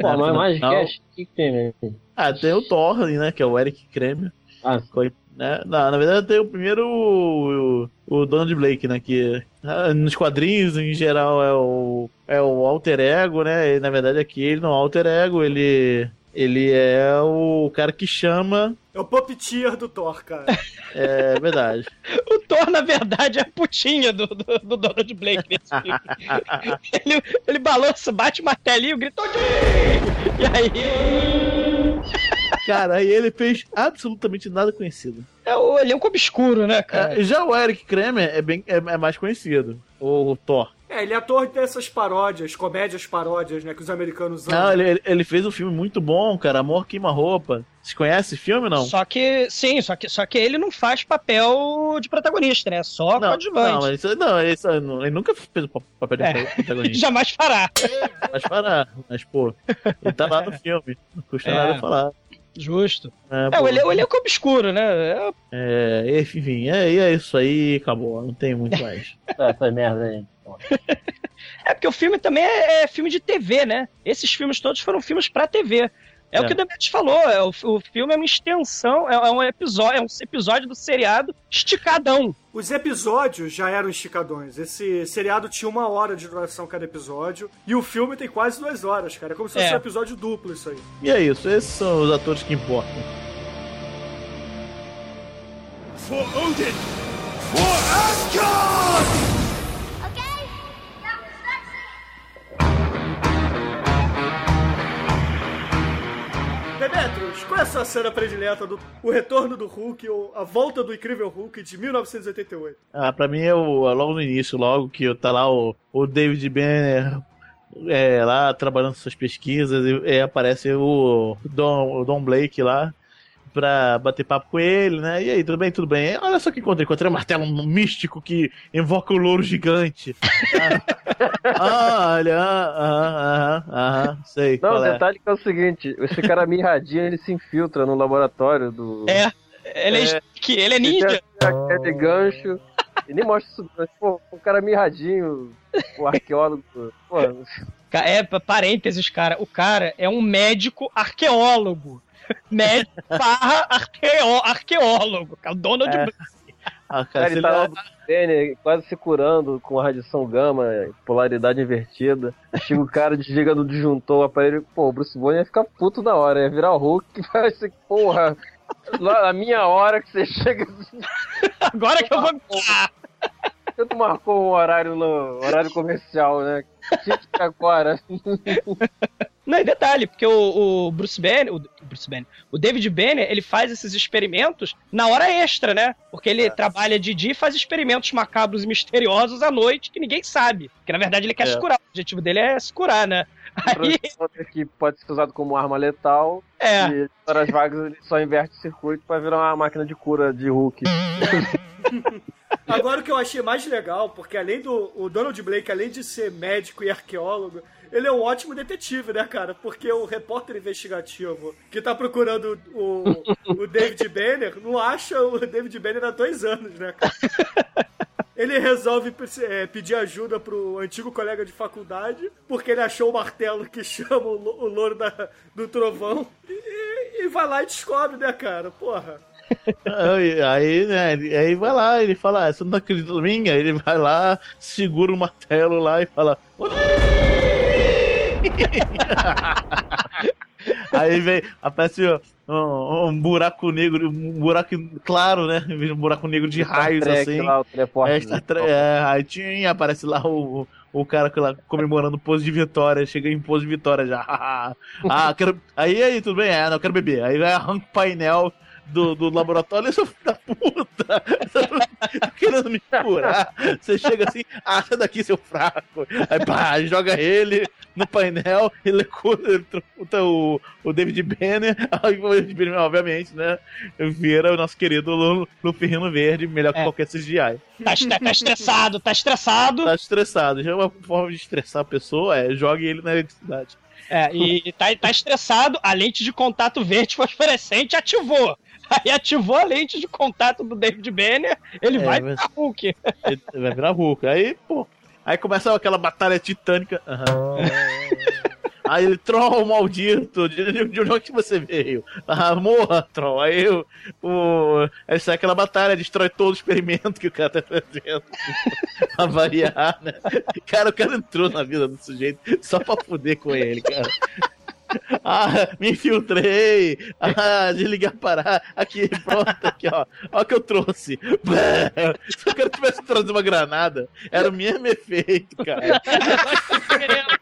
Pô, mas mais cast, o que, que tem, né? Ah, tem o Thor ali, né? Que é o Eric Kremer. Ah, Foi, né? Na, na verdade, tem o primeiro, o, o Donald Blake, né? Que ah, nos quadrinhos, em geral, é o, é o alter ego, né? E, na verdade, aqui ele não é o alter ego, ele, ele é o cara que chama. É o puppeteer do Thor, cara. É verdade. O Thor, na verdade, é a putinha do, do, do Donald Blake nesse filme. ele, ele balança, bate o martelinho, grita! E aí, Cara, aí ele fez absolutamente nada conhecido. é o elenco obscuro, né, cara? É, já o Eric Kremer é, bem, é, é mais conhecido. O, Thor. É, ele é ator dessas paródias, comédias paródias, né? Que os americanos Não, amam. ele, ele fez um filme muito bom, cara. Amor Queima Roupa. Vocês conhecem esse filme não? Só que, sim, só que, só que ele não faz papel de protagonista, né? Só Não, coadjuvante. não, isso, não, isso, ele nunca fez o papel de É. protagonista. Jamais fará. Mas parar. Mas, pô, ele tá lá no filme. Não custa É. nada falar. Justo. É, É, o ele- o elenco obscuro, né? É, é, enfim, é, é isso aí, acabou. Não tem muito mais. essa merda aí. É porque o filme também é, é filme de TV, né? Esses filmes todos foram filmes pra TV. É, É. o que o Demetrius falou, é, o, o filme é uma extensão, é, é um episódio, é um episódio do seriado esticadão. Os episódios já eram esticadões. Esse seriado tinha uma hora de duração cada episódio. E o filme tem quase duas horas, cara. É como se fosse É. um episódio duplo isso aí. E é isso, esses são os atores que importam. For Odin! For Asgard! Demetrius, qual é a sua cena predileta do O Retorno do Hulk ou A Volta do Incrível Hulk de 1988? Ah, pra mim é, o, é logo no início, logo que tá lá o, o David Banner é, lá trabalhando suas pesquisas e, e aparece o Don, o Don Blake lá pra bater papo com ele, né? E aí, tudo bem, tudo bem. Olha só que encontrei. Encontrei um martelo místico que invoca o louro gigante. ah, olha, aham, aham, aham, sei. Não, qual o é. detalhe que é o seguinte: esse cara mirradinho ele se infiltra no laboratório do. É. Ele é, É. Ele é Ele ninja. tem a- aquele gancho. E nem mostra isso. mas, Pô, um cara mirradinho, o arqueólogo. Pô, É, pa- parênteses, cara. O cara é um médico arqueólogo. Médico barra arqueó, arqueólogo. cara. O Donald É. Blake. Ah, cara, ele ele- tá lá no Banner, quase se curando com a radiação gama, polaridade invertida. Chega o cara, desliga do disjuntor, o aparelho. Pô, o Bruce Wayne ia ficar puto na hora, ia virar o Hulk e vai ser, porra. Lá na minha hora que você chega Agora que eu vou. Você tu marcou um horário no horário comercial, né? Tinha que agora. Não, e detalhe, porque o, o Bruce Banner, o Bruce Banner, o David Banner, ele faz esses experimentos na hora extra, né? Porque ele trabalha de dia e faz experimentos macabros e misteriosos à noite que ninguém sabe. Porque na verdade ele quer É. se curar. O objetivo dele é se curar, né? Aí, que pode ser usado como arma letal. é. E horas vagas ele só inverte o circuito pra virar uma máquina de cura de Hulk. Agora o que eu achei mais legal, porque além do o Donald Blake, além de ser médico e arqueólogo, ele é um ótimo detetive, né, cara? Porque o repórter investigativo que tá procurando o, o David Banner não acha o David Banner há dois anos, né, cara? Ele resolve é, pedir ajuda pro antigo colega de faculdade, porque ele achou o martelo que chama o, o louro da- do trovão. E, e vai lá e descobre, né, cara? Porra. Aí, né, aí vai lá, ele fala, ah, você não acredita em mim? Aí ele vai lá, segura o martelo lá e fala. aí vem, aparece um, um buraco negro, um buraco claro, né? Um buraco negro de raios Trek assim. lá, o teleporte. É, Trek, é, aí tinha, aparece lá o, o cara que lá comemorando o pose de vitória, chega em pose de vitória já. ah, quero. Aí, aí, tudo bem? É, não, quero beber. Aí vai arranca o painel do, do laboratório, seu filho da puta! Tá querendo me curar? Você chega assim, ah, sai daqui, seu fraco! Aí pá, joga ele no painel, ele cura, ele truta o, o David Banner, aí o David Banner, obviamente, né? Vira o nosso querido Lu- Luferrino Verde, melhor que É. qualquer CGI. Tá, tá estressado, tá estressado. Tá estressado. Já é uma forma de estressar a pessoa é jogue ele na eletricidade. É, e tá, tá estressado, a lente de contato verde fosforescente ativou. Aí ativou a lente de contato do David Banner, ele É, vai mas- pra Hulk. Ele vai virar Hulk. Aí, pô. Aí começa aquela batalha titânica. Aham. Aí ele, Troll maldito, de, de- de onde que você veio? Ah, morra, Troll. Aí, o, o, aí sai aquela batalha, destrói todo o experimento que o cara tá fazendo. pra variar, né? Cara, o cara entrou na vida do sujeito só pra fuder com ele, cara. Ah, me infiltrei. Ah, desligar parar. Aqui, pronto, aqui, ó. Ó o que eu trouxe. Se o cara tivesse trazido uma granada, era o mesmo efeito, cara.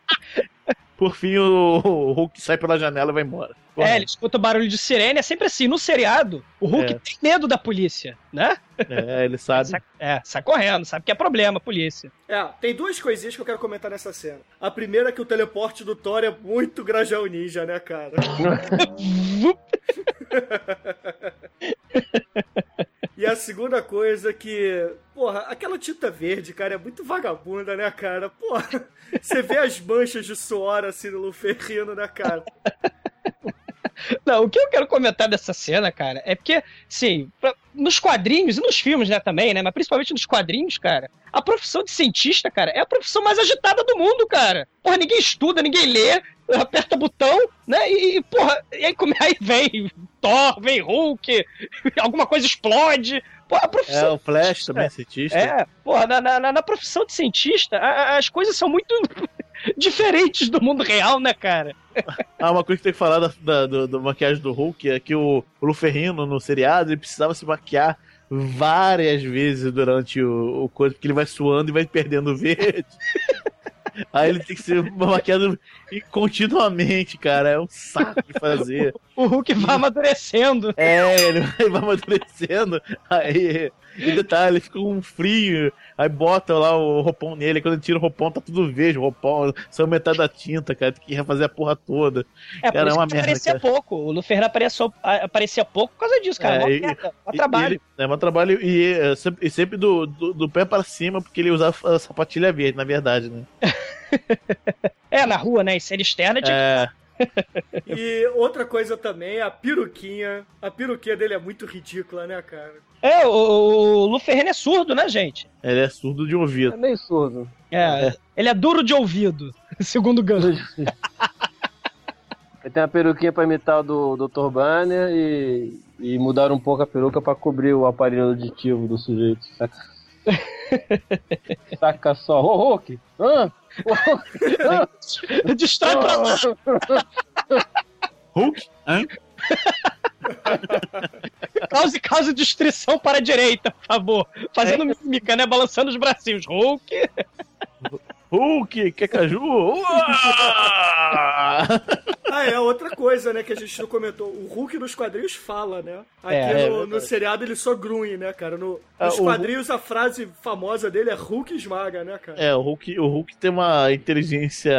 Por fim, o, o Hulk sai pela janela e vai embora. É, ele escuta o barulho de sirene, é sempre assim. No seriado, o Hulk É. tem medo da polícia, né? É, ele sabe. Sai, é, sai correndo, sabe que é problema, a polícia. É, tem duas coisinhas que eu quero comentar nessa cena. A primeira é que o teleporte do Thor é muito Grajão Ninja, né, cara? E a segunda coisa que, porra, aquela tinta verde, cara, é muito vagabunda, né, cara? Porra, você vê as manchas de suor assim no Luferrino, né, cara? Não, o que eu quero comentar dessa cena, cara, é porque, sim, nos quadrinhos e nos filmes, né, também, né, mas principalmente nos quadrinhos, cara, a profissão de cientista, cara, é a profissão mais agitada do mundo, cara. Porra, ninguém estuda, ninguém lê, aperta botão, né, e, porra, e aí, como, aí vem Thor, vem Hulk, alguma coisa explode. Porra, a É, profissão o Flash também, cientista. é, porra, na, na- na- profissão de cientista, a- as coisas são muito diferentes do mundo real, né, cara? Ah, uma coisa que tem que falar da, da, do, do maquiagem do Hulk é que o, Luferrino, no seriado, ele precisava se maquiar várias vezes durante o, o coisa, porque ele vai suando e vai perdendo o verde. Aí ele tem que ser maquiado continuamente, cara. É um saco de fazer. O Hulk vai amadurecendo. É, ele vai amadurecendo. Aí, e detalhe, ele fica com um frio. Aí bota lá o roupão nele. Quando ele tira o roupão, tá tudo verde. O roupão, saiu metade da tinta, cara. Tem que refazer a porra toda. É, Cara, é uma merda, aparecia cara. pouco. O Luferno apareceu, a- aparecia pouco por causa disso, cara. É, Mó e- merda, mó trabalho. ele- é um trabalho e, é, sempre, e sempre do, do, do pé pra cima, porque ele usa a sapatilha verde, na verdade, né? É, na rua, né? Em cena externa tinha É, E outra coisa também, a peruquinha. A peruquinha dele é muito ridícula, né, cara? É, o, o Lu Ferreno é surdo, né, gente? Ele é surdo de É ouvido. meio surdo. É, ele é duro de ouvido, segundo o Gus. Ele tem uma peruquinha pra imitar o do Dr. Banner e, e mudaram um pouco a peruca pra cobrir o aparelho auditivo do sujeito. Saca, saca só. Ô, Hulk! Hã? Ô, Hulk! Hã? Destrói pra lá. Hulk? Hã? Cause, cause destruição para a direita, por favor. Fazendo mímica, né? Balançando os bracinhos. Hulk. Hulk? Uá! Ah, é, outra coisa, né, que a gente não comentou. O Hulk nos quadrinhos fala, né? Aqui É, é no, no seriado ele só grunhe, né, cara? No, Ah, nos quadrinhos a frase famosa dele é Hulk esmaga, né, cara? É, o Hulk, o Hulk tem uma inteligência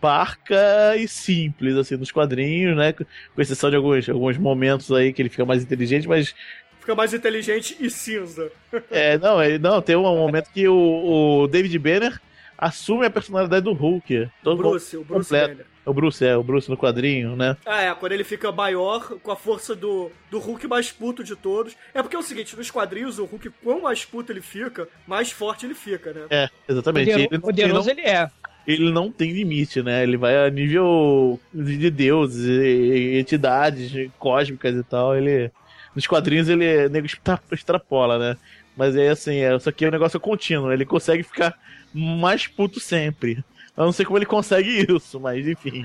parca e simples, assim, nos quadrinhos, né? Com exceção de alguns, alguns momentos aí que ele fica mais inteligente, mas Fica mais inteligente e cinza. É, não, ele, não, tem um momento que o, o David Banner assume a personalidade do Hulk. Todo Bruce, o Bruce completo. Banner. O Bruce, é, o Bruce no quadrinho, né? Ah, é, quando ele fica maior, com a força do, do Hulk mais puto de todos. É porque é o seguinte, nos quadrinhos, o Hulk, quanto mais puto ele fica, mais forte ele fica, né? É, exatamente. Poderoso, ele, não- poderoso ele, ele é. não, ele não tem limite, né? Ele vai a nível de deuses, e entidades cósmicas e tal. Ele. Nos quadrinhos ele é nego extra- extrapola, né? Mas é assim, é, isso aqui é um negócio contínuo. Ele consegue ficar mais puto sempre. Eu não sei como ele consegue isso, mas enfim.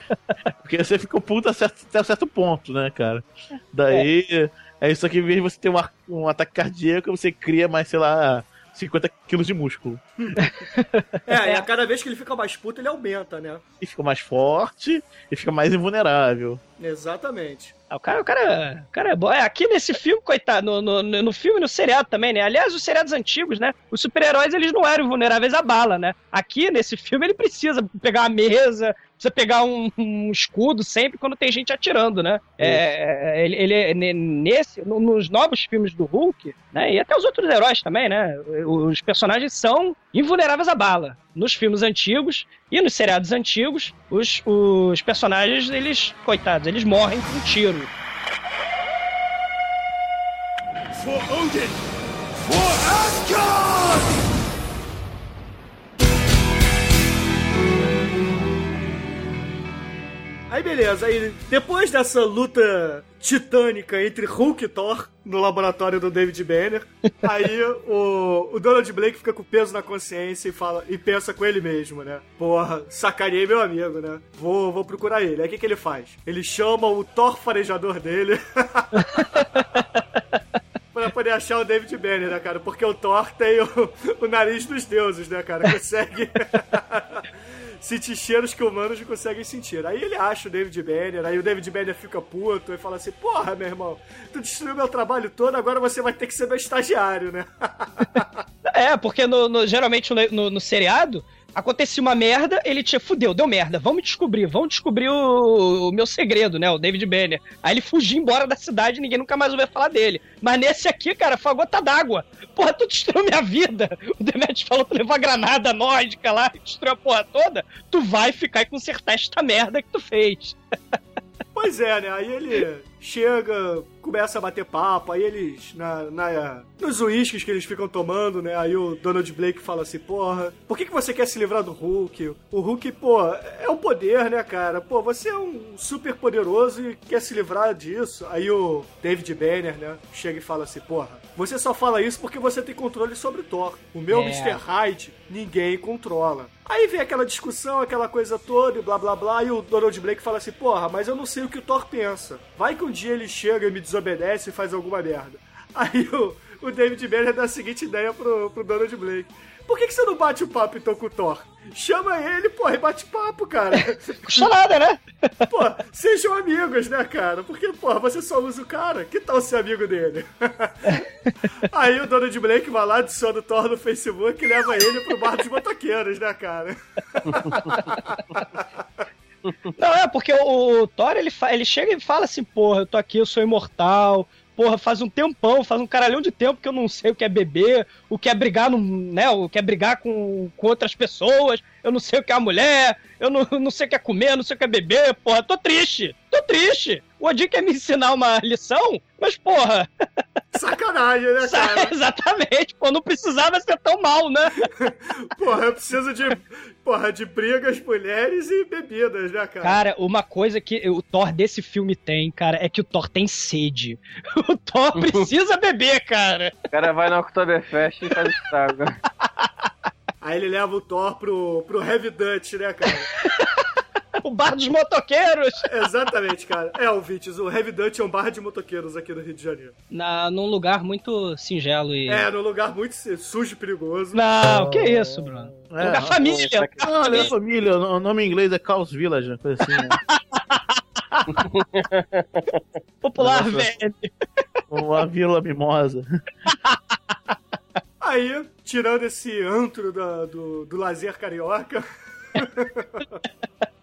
Porque você fica puto certo, até certo ponto, né, cara? Daí, é, isso aqui, em vez de você ter um, um ataque cardíaco, você cria mais, sei lá, 50 quilos de músculo. É, e a cada vez que ele fica mais puto, ele aumenta, né? E fica mais forte e fica mais invulnerável. Exatamente. Ah, O cara, o cara, o cara é bom. É, aqui nesse filme, coitado, no, no, no filme e no seriado também, né? Aliás, os seriados antigos, né? Os super-heróis, eles não eram vulneráveis à bala, né? Aqui, nesse filme, ele precisa pegar a mesa, precisa pegar um, um escudo sempre quando tem gente atirando, né? É, ele, ele é- ne- nesse, no- nos novos filmes do Hulk, né? E até os outros heróis também, né? Os personagens são invulneráveis à bala. Nos filmes antigos e nos seriados antigos, os, os personagens, eles, coitados, eles morrem com um tiro. For Odin! For Asgard! Aí beleza, aí depois dessa luta titânica entre Hulk e Thor no laboratório do David Banner, aí o, o Donald Blake fica com peso na consciência e fala e pensa com ele mesmo, né? Porra, sacaneei meu amigo, né? Vou, vou procurar ele. Aí o que, que ele faz? Ele chama o Thor farejador dele. Pra poder achar o David Banner, né, cara? Porque o Thor tem o, o nariz dos deuses, né, cara? Consegue sentir cheiros que humanos não conseguem sentir. Aí ele acha o David Banner, aí o David Banner fica puto e fala assim: Porra, meu irmão, tu destruiu meu trabalho todo, agora você vai ter que ser meu estagiário, né? É, porque no- no- geralmente no, no- no seriado acontecia uma merda, ele tinha, fudeu, deu merda, vamos descobrir, vamos descobrir o, o meu segredo, né, o David Banner. Aí ele fugia embora da cidade ninguém nunca mais ouvia falar dele. Mas nesse aqui, cara, foi a gota d'água. Porra, tu destruiu minha vida. O Demet falou que levou a granada nórdica lá, destruiu a porra toda. Tu vai ficar e consertar esta merda que tu fez. Pois é, né? Aí ele chega, começa a bater papo, aí eles, na, na, nos uísques que eles ficam tomando, né? Aí o Donald Blake fala assim, porra, por que, que você quer se livrar do Hulk? O Hulk, pô, é um poder, né, cara? Pô, você é um super poderoso e quer se livrar disso. Aí o David Banner, né, chega e fala assim, porra, você só fala isso porque você tem controle sobre o Thor. O meu É. Mr. Hyde, ninguém controla. Aí vem aquela discussão, aquela coisa toda e blá blá blá, e o Donald Blake fala assim: Porra, mas eu não sei o que o Thor pensa. Vai que um dia ele chega e me desobedece e faz alguma merda. Aí o, o David Banner dá a seguinte ideia pro, pro Donald Blake: Por que, que você não bate o papo então com o Thor? Chama ele, porra, e bate papo, cara. Custa nada, né? Pô, sejam amigos, né, cara? Porque, porra, você só usa o cara. Que tal ser amigo dele? Aí o Donald Blake vai lá, adiciona o Thor no Facebook e leva ele pro bar dos motoqueiros, né, cara? Não, é porque o, o Thor, ele, ele chega e fala assim, porra, eu tô aqui, eu sou imortal, porra, faz um tempão, faz um caralhão de tempo que eu não sei o que é beber, o que é brigar no, né, o que é brigar com, com outras pessoas, eu não sei o que é a mulher, eu não, não sei o que é comer, não sei o que é beber, porra, tô triste, tô triste. O Odin quer me ensinar uma lição, mas porra, Sacanagem, né, cara? exatamente, pô, não precisava ser tão mal, né? Porra, eu preciso de, porra, de brigas, mulheres e bebidas, né, cara? Cara, uma coisa que o Thor desse filme tem, cara, é que o Thor tem sede. O Thor precisa beber, cara. O cara vai na Oktoberfest e faz estrago. Aí ele leva o Thor pro, pro Heavy Dutch, né, cara? O bar dos motoqueiros. Exatamente, cara. É, ouvintes, o Heavy Dutch é um bar de motoqueiros aqui no Rio de Janeiro. Na, num lugar muito singelo e. É, num lugar muito sujo e perigoso. Não, que isso, Bruno? É, lugar família. Não, lugar ele é família. família, o nome em inglês é Chaos Village, uma coisa assim. né? Popular, Nossa. velho. Uma vila mimosa. Aí, tirando esse antro da- do, do lazer carioca,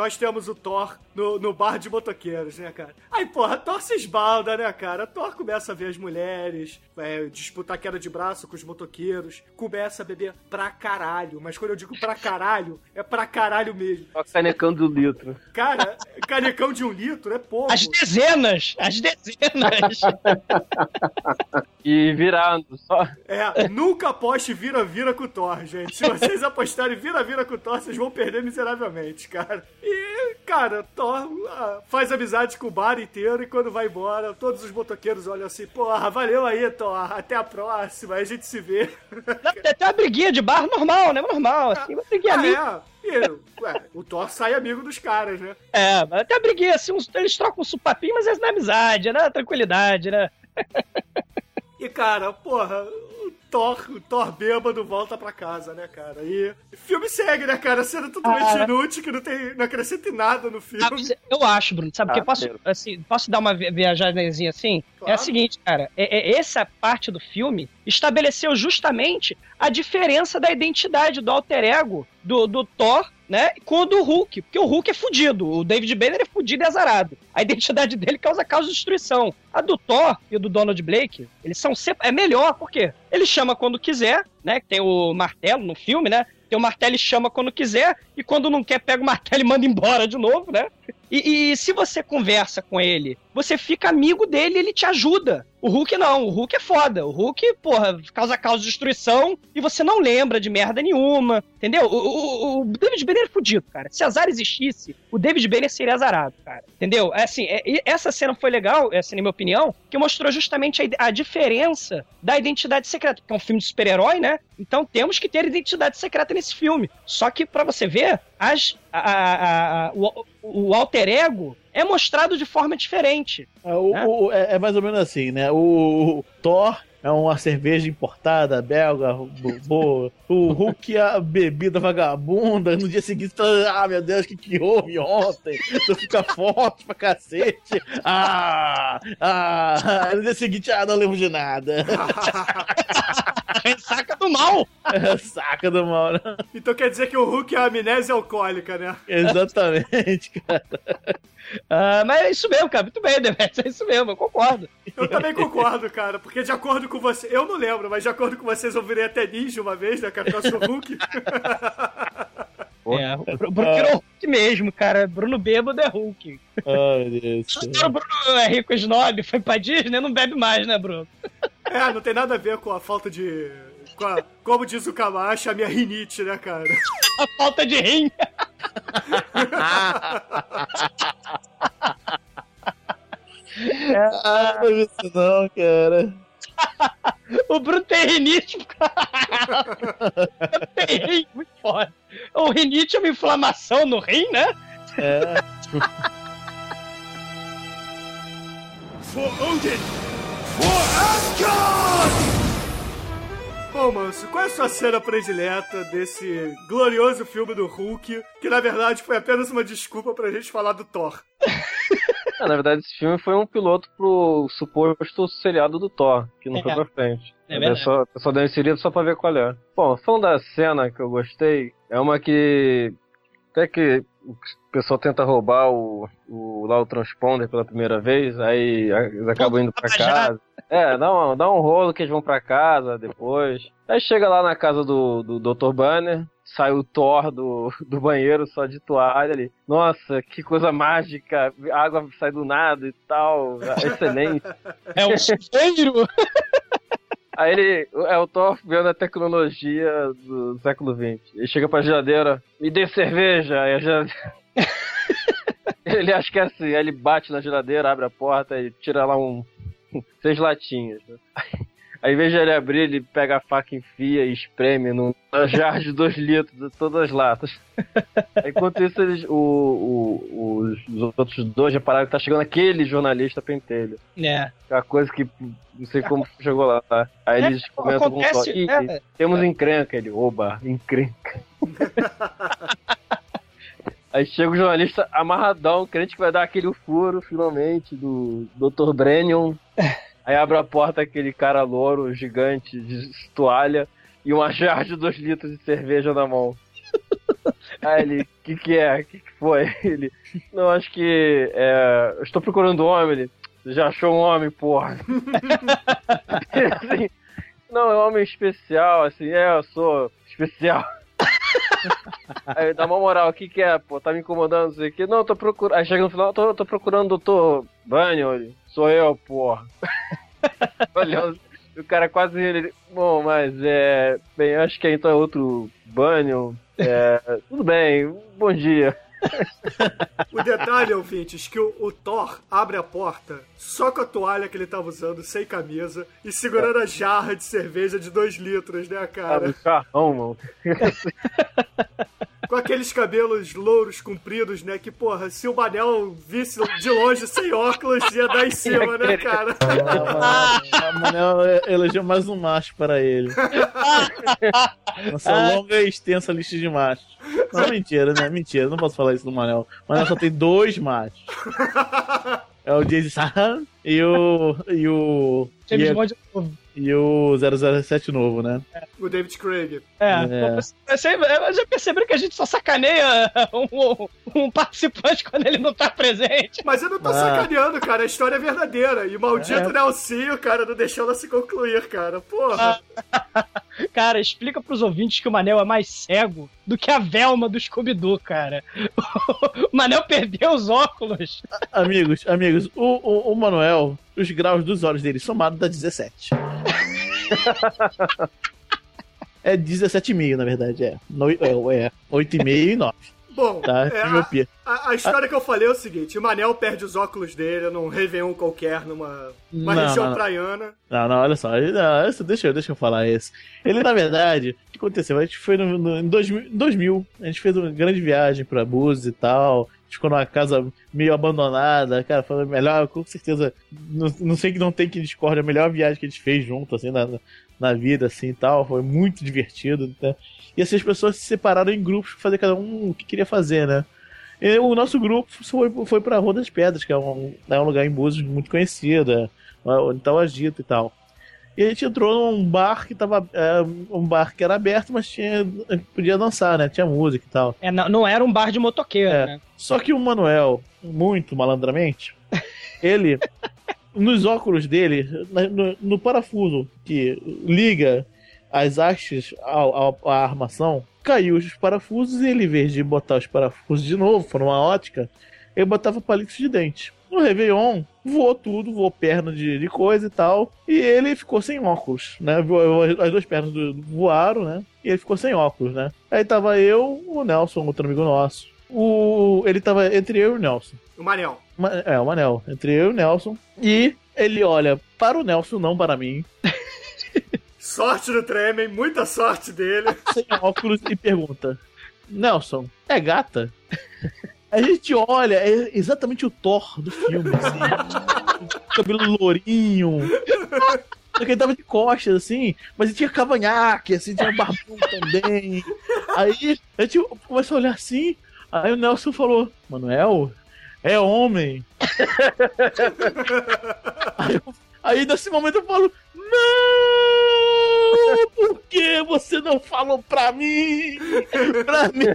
nós temos o Thor no, no bar de motoqueiros, né, cara? Aí, porra, Thor se esbalda, né, cara? Thor começa a ver as mulheres, é, disputar queda de braço com os motoqueiros, começa a beber pra caralho. Mas quando eu digo pra caralho, é pra caralho mesmo. Só canecando do litro. Cara, canecão de um litro é pouco. As dezenas, as dezenas. E virando, só. É, nunca aposte vira-vira com o Thor, gente. Se vocês apostarem vira-vira com o Thor, vocês vão perder miseravelmente, cara. E, cara, Thor ah, faz amizade com o bar inteiro e quando vai embora, todos os motoqueiros olham assim, porra, valeu aí, Thor, até a próxima, aí a gente se vê. Não, tem até uma briguinha de bar normal, né? Normal, assim, uma briguinha ali. Ah, é. E, ué, o Thor sai amigo dos caras, né? É, mas até briguinha, assim, uns- eles trocam um supapinho, mas é na amizade, é na tranquilidade, né? E, cara, porra, o Thor, o Thor bêbado volta pra casa, né, cara? E o filme segue, né, cara? Sendo totalmente Ah. inútil, que não, tem, não acrescenta em nada no Ah, filme. eu acho, Bruno, sabe? Porque Ah, posso, sério. assim, posso dar uma vi- viajadazinha assim? Claro. É a seguinte, cara, é, é- essa parte do filme estabeleceu justamente a diferença da identidade do alter ego do, do Thor, né, com o Hulk. Porque o Hulk é fudido, o David Banner é fudido e azarado. A identidade dele causa causa de destruição. A do Thor e do Donald Blake, eles são sempre, é melhor, por quê? Ele chama quando quiser, né, tem o martelo no filme, né, tem o martelo e chama quando quiser, e quando não quer, pega o martelo e manda embora de novo, né? E, e se você conversa com ele, você fica amigo dele ele te ajuda. O Hulk não, o Hulk é foda. O Hulk, porra, causa causa de destruição e você não lembra de merda nenhuma, entendeu? O, o- o David Banner é fudido, cara. Se azar existisse, o David Banner seria azarado, cara. Entendeu? É assim, é- essa cena foi legal, essa na minha opinião, que mostrou justamente a, a diferença da identidade secreta. Porque é um filme de super-herói, né? Então temos que ter identidade secreta nesse filme. Só que, pra você ver, as, a- a- a- o, o alter ego é mostrado de forma diferente. É, o- É? o- é- é mais ou menos assim, né? O, o Thor é uma cerveja importada, belga, bo- boa. O Hulk é a bebida vagabunda. No dia seguinte, tá, ah, meu Deus, o que, que houve ontem? Tu fica forte pra cacete. Ah, ah. No dia seguinte, ah, não lembro de nada. Ressaca do mal! Saca do mal, né? Então quer dizer que o Hulk é a amnésia alcoólica, né? Exatamente, cara. Ah, mas é isso mesmo, cara. Muito bem, Demetrius. É isso mesmo, eu concordo. Eu também concordo, cara, porque de acordo com você, eu não lembro, mas de acordo com vocês, eu virei até ninja uma vez, né, cara, por causa do Hulk. Pô. É, o Bru- Bruno virou Hulk mesmo, cara. Bruno bêbado é Hulk. Ai, meu Deus. o Bruno é rico e snob, foi pra Disney, não bebe mais, né, Bruno? É, não tem nada a ver com a falta de... Com a, como diz o Camacho, a minha rinite, né, cara? A falta de rim. Ah, não vi isso não, cara. O Bruno tem rinite, tem rim, muito foda. O rinite é uma inflamação no rim, né? É. For Odin! For Asgard! Bom, Manso, qual é a sua cena predileta desse glorioso filme do Hulk, que na verdade foi apenas uma desculpa pra gente falar do Thor? Ah, na verdade, esse filme foi um piloto pro suposto seriado do Thor, que não É. foi pra frente. É Eu verdade. só, eu só dei uma inserida só pra ver qual é. Bom, falando da cena que eu gostei, é uma que. Até que o pessoal tenta roubar o, o, lá o transponder pela primeira vez, aí eles acabam indo pra casa. É, dá um, dá um rolo que eles vão pra casa depois. Aí chega lá na casa do, do Dr. Banner, sai o Thor do, do banheiro só de toalha ali. Nossa, que coisa mágica, a água sai do nada e tal, excelente. É um chuveiro. Aí ele é o Thor vendo a tecnologia do século XX. Ele chega pra geladeira, me dê cerveja. Aí a geladeira. ele acha que é assim, aí ele bate na geladeira, abre a porta e tira lá um. seis latinhas. né? Aí, em vez de ele abrir, ele pega a faca, enfia e espreme num jarro de dois litros, de todas as latas. Enquanto isso, eles, o, o- os, os outros dois repararam que tá chegando aquele jornalista pentelho. É. É uma coisa que não sei como chegou lá, tá? Aí eles comentam com o Thor, Acontece. "Ih, é, temos encrenca. Ele, oba, encrenca. Aí chega o jornalista amarradão, crente que vai dar aquele furo, finalmente, do Dr. Brennion. Aí abre a porta aquele cara louro, gigante, de toalha, e uma jarra de dois litros de cerveja na mão. Aí ele, que que é? Que que foi? Ele, não, acho que é, estou procurando um homem. Ele, já achou um homem, porra? Assim, não, é um homem especial, assim, é, eu sou especial. Aí dá uma moral, o que que é, pô, tá me incomodando, não sei o que. Não, tô procurando. Aí chega no final, tô, tô procurando o doutor Banho, ele, sou eu, porra. O cara quase ele. Bom, mas é. Bem, acho que então é outro Banho. É, tudo bem, bom dia. O detalhe, ouvintes, que o, o Thor abre a porta só com a toalha que ele tava usando, sem camisa, e segurando a jarra de cerveja de 2 litros, né, cara? no carrão, mano. Com aqueles cabelos louros compridos, né? Que, porra, se o Manel visse de longe sem óculos, ia dar em cima, né, cara? A Manel elegeu mais um macho para ele. Nossa longa e extensa lista de machos. Não, mentira, né? Mentira, não posso falar isso do Manel. Manel só tem dois machos. É o Jason Statham e o. E o. James e, Bond. E o 007 novo, né? O David Craig. É, É. Já perceberam que a gente só sacaneia um, um participante quando ele não tá presente. Mas eu não tô Ah. sacaneando, cara. A história é verdadeira. E o maldito É. Nelsinho, cara, não deixou ela se concluir, cara. Porra. Cara, explica pros ouvintes que o Manel é mais cego do que a Velma do Scooby-Doo, cara. O Manel perdeu os óculos. Amigos, amigos, o, o, o Manuel, os graus dos olhos dele somados dá 17. É 17,5, na verdade, é. No, é, é 8,5 e 9, Bom, tá? é, miopia. a, a história que eu falei é o seguinte: o Manel perde os óculos dele num Réveillon qualquer, numa uma Não, região não, não. praiana. Não, não, olha só. Não, isso, deixa, eu- deixa eu falar isso. Ele, na verdade, o que aconteceu? A gente foi no, no- em 2000, em 2000, a gente fez uma grande viagem pra Búzios e tal. A ficou numa casa meio abandonada. Cara, foi a melhor, com certeza. Não, não sei que não tem que discordar, a melhor viagem que a gente fez junto, assim, na, na vida, assim e tal. Foi muito divertido. Né? E assim, as pessoas se separaram em grupos pra fazer cada um o que queria fazer, né? E o nosso grupo foi, foi pra Rua das Pedras, que é um, é um lugar em Búzios muito conhecido, é, onde tá o Agito e tal. E a gente entrou num bar que tava. é, um bar que era aberto, mas tinha, podia dançar, né? Tinha música e tal. É, não, não era um bar de motoqueiro, É. né? Só que o Manuel, muito malandramente, ele, nos óculos dele, no, no parafuso que liga as hastes à armação, caiu os parafusos e ele, em vez de botar os parafusos de novo, for uma ótica, ele botava palitos de dente. No Réveillon, voou tudo, voou perna de, de coisa e tal, e ele ficou sem óculos, né? As duas pernas voaram, né? E ele ficou sem óculos, né? Aí tava eu, o Nelson, outro amigo nosso. O, ele tava entre eu e o Nelson. O Manel. Ma- É, o Manel. Entre eu e o Nelson. E ele olha para o Nelson, não para mim, Sorte do Tremen, muita sorte dele. sem óculos, e pergunta: Nelson, é gata? A gente olha, é exatamente o Thor do filme, assim. cabelo lourinho. Só que ele tava de costas, assim, mas ele tinha cavanhaque, assim, tinha um barbão também. Aí a gente começou a olhar assim, aí o Nelson falou, Manuel, é homem. aí, eu- aí nesse momento eu falo, não! Por que você não falou pra mim? Pra mim!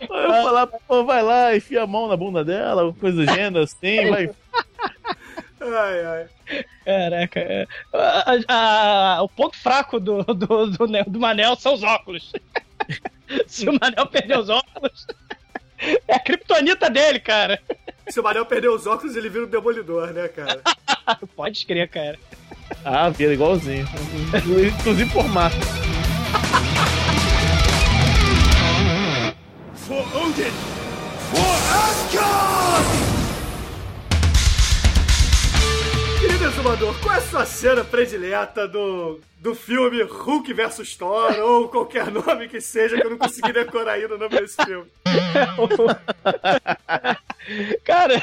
Eu falar, pô, vai lá, enfia a mão na bunda dela, coisa do gênero assim, vai. Ai, ai. Caraca. é. A- a- a- o ponto fraco do, do, do, do Manel são os óculos. Se o Manel perder os óculos, é a criptonita dele, cara. Se o Manel perder os óculos, ele vira um demolidor, né, cara? Pode crer, cara. Ah, vira igualzinho. Inclusive por marca. For Odin! For Asgard! Exumador, qual é a sua cena predileta do, do filme Hulk vs Thor, ou qualquer nome que seja, que eu não consegui decorar ainda o nome desse filme? Cara,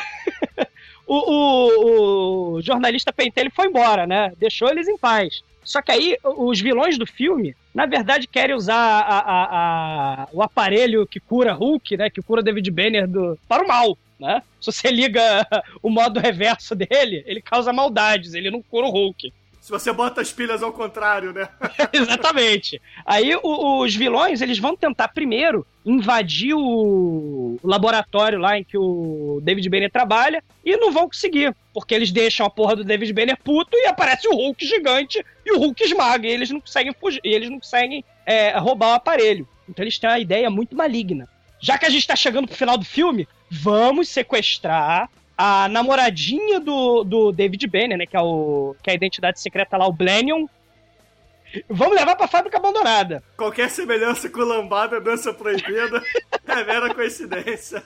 o, o- o jornalista Pentelho foi embora, né? Deixou eles em paz. Só que aí, os vilões do filme, na verdade, querem usar a- a- a- o aparelho que cura Hulk, né? Que cura David Banner do, para o mal, né? Se você liga o modo reverso dele, ele causa maldades, ele não cura o Hulk. Se você bota as pilhas ao contrário, né? Exatamente. Aí o- os vilões, eles vão tentar primeiro invadir o laboratório lá em que o David Banner trabalha e não vão conseguir, porque eles deixam a porra do David Banner puto e aparece o Hulk gigante e o Hulk esmaga e eles não conseguem fugir, e eles não conseguem é, roubar o aparelho. Então eles têm uma ideia muito maligna. Já que a gente tá chegando pro final do filme, vamos sequestrar a namoradinha do, do David Banner, né? Que é, o, que é a identidade secreta lá, o Blanion. Vamos levar pra fábrica abandonada. Qualquer semelhança com lambada, dança proibida, é mera coincidência.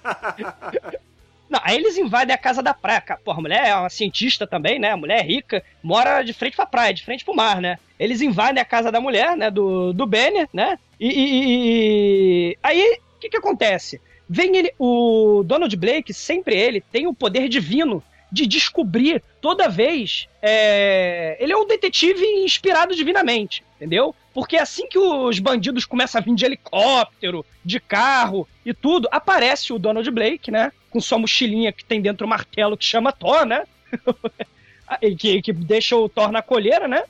Não, aí eles invadem a casa da praia. Porra, a mulher é uma cientista também, né? A mulher é rica, mora de frente pra praia, de frente pro mar, né? Eles invadem a casa da mulher, né? Do, do Banner, né? E, e- e- e- aí, o que que acontece? Vem ele, o Donald Blake, sempre ele, tem o poder divino de descobrir toda vez. é, Ele é um detetive inspirado divinamente, entendeu? Porque assim que os bandidos começam a vir de helicóptero, de carro e tudo, aparece o Donald Blake, né? Com sua mochilinha que tem dentro o martelo que chama Thor, né? Que, que deixa o Thor na colheira, né?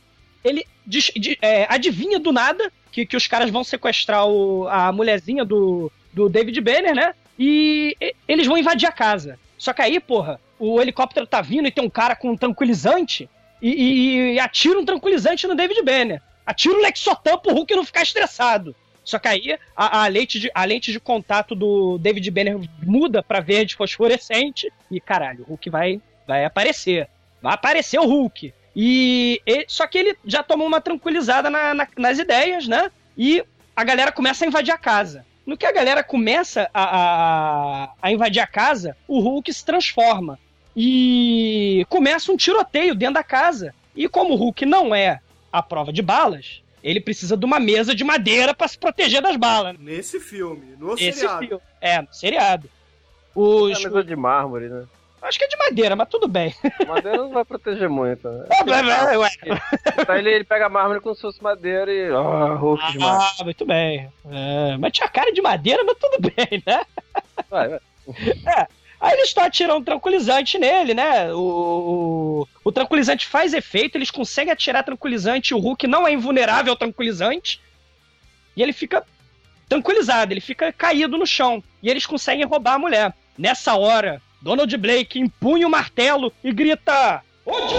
Ele de- é, adivinha do nada que, que os caras vão sequestrar o- a mulherzinha do, do David Banner, né? E, eles vão invadir a casa. Só que aí, porra, o helicóptero tá vindo e tem um cara com um tranquilizante e, e- e atira um tranquilizante no David Banner. Atira o Lexotan pro Hulk não ficar estressado. Só que aí a, a lente de, a lente de contato do David Banner muda pra verde fosforescente e caralho, o Hulk vai, vai aparecer. Vai aparecer o Hulk. E, e- só que ele já tomou uma tranquilizada na- na- nas ideias, né? E a galera começa a invadir a casa. No que a galera começa a, a, a invadir a casa, o Hulk se transforma. E começa um tiroteio dentro da casa. E como o Hulk não é a prova de balas, ele precisa de uma mesa de madeira pra se proteger das balas. Nesse filme, no Esse seriado. filme. É, no seriado. É Os, a mesa de mármore, né? Acho que é de madeira, mas tudo bem. Madeira não vai proteger muito. Né? É, ué. Então ele, ele pega mármore como se fosse madeira e. Ah, Hulk de mármore. Ah, muito bem. É, mas tinha cara de madeira, mas tudo bem, né? Vai, vai. Aí eles estão atirando um tranquilizante nele, né? O, o, o tranquilizante faz efeito, eles conseguem atirar tranquilizante, o Hulk não é invulnerável ao tranquilizante. E ele fica tranquilizado, ele fica caído no chão. E eles conseguem roubar a mulher. Nessa hora, Donald Blake empunha o martelo e grita: Odin!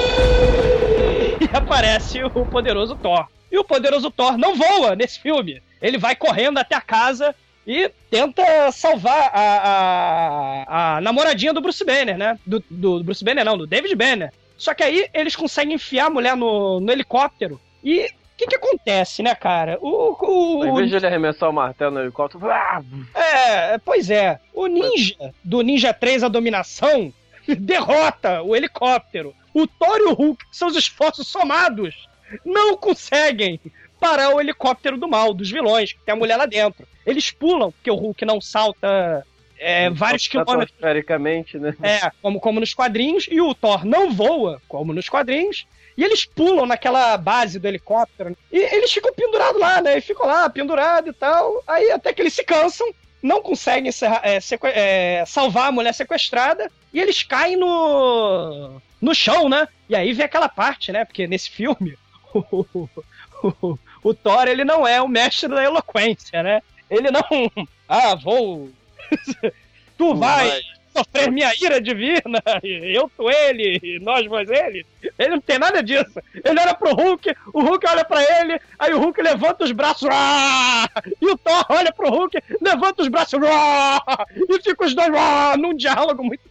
E aparece o poderoso Thor. E o poderoso Thor não voa nesse filme. Ele vai correndo até a casa e tenta salvar a, a, a namoradinha do Bruce Banner, né? Do, do Bruce Banner, não, do David Banner. Só que aí eles conseguem enfiar a mulher no, no helicóptero. E o que, que acontece, né, cara? O, o, Em vez de ele arremessar o martelo no helicóptero, ah, é, pois é. O ninja do Ninja 3 A Dominação derrota o helicóptero. O Thor e o Hulk, seus esforços somados, não conseguem parar o helicóptero do mal, dos vilões, que tem a mulher lá dentro. Eles pulam, porque o Hulk não salta é, vários quilômetros. Estratosfericamente, né? É, como, como nos quadrinhos, e o Thor não voa, como nos quadrinhos, e eles pulam naquela base do helicóptero, e eles ficam pendurados lá, né? E ficam lá, pendurados e tal, aí até que eles se cansam, não conseguem é, é, salvar a mulher sequestrada, e eles caem no, no chão, né? E aí vem aquela parte, né? Porque nesse filme, o, o, o Thor, ele não é o mestre da eloquência, né? Ele não. Ah, vou. tu vai sofrer minha ira divina, eu sou ele, nós mais ele. Ele não tem nada disso. Ele olha pro Hulk, o Hulk olha pra ele, aí o Hulk levanta os braços, e o Thor olha pro Hulk, levanta os braços, e fica os dois num diálogo muito,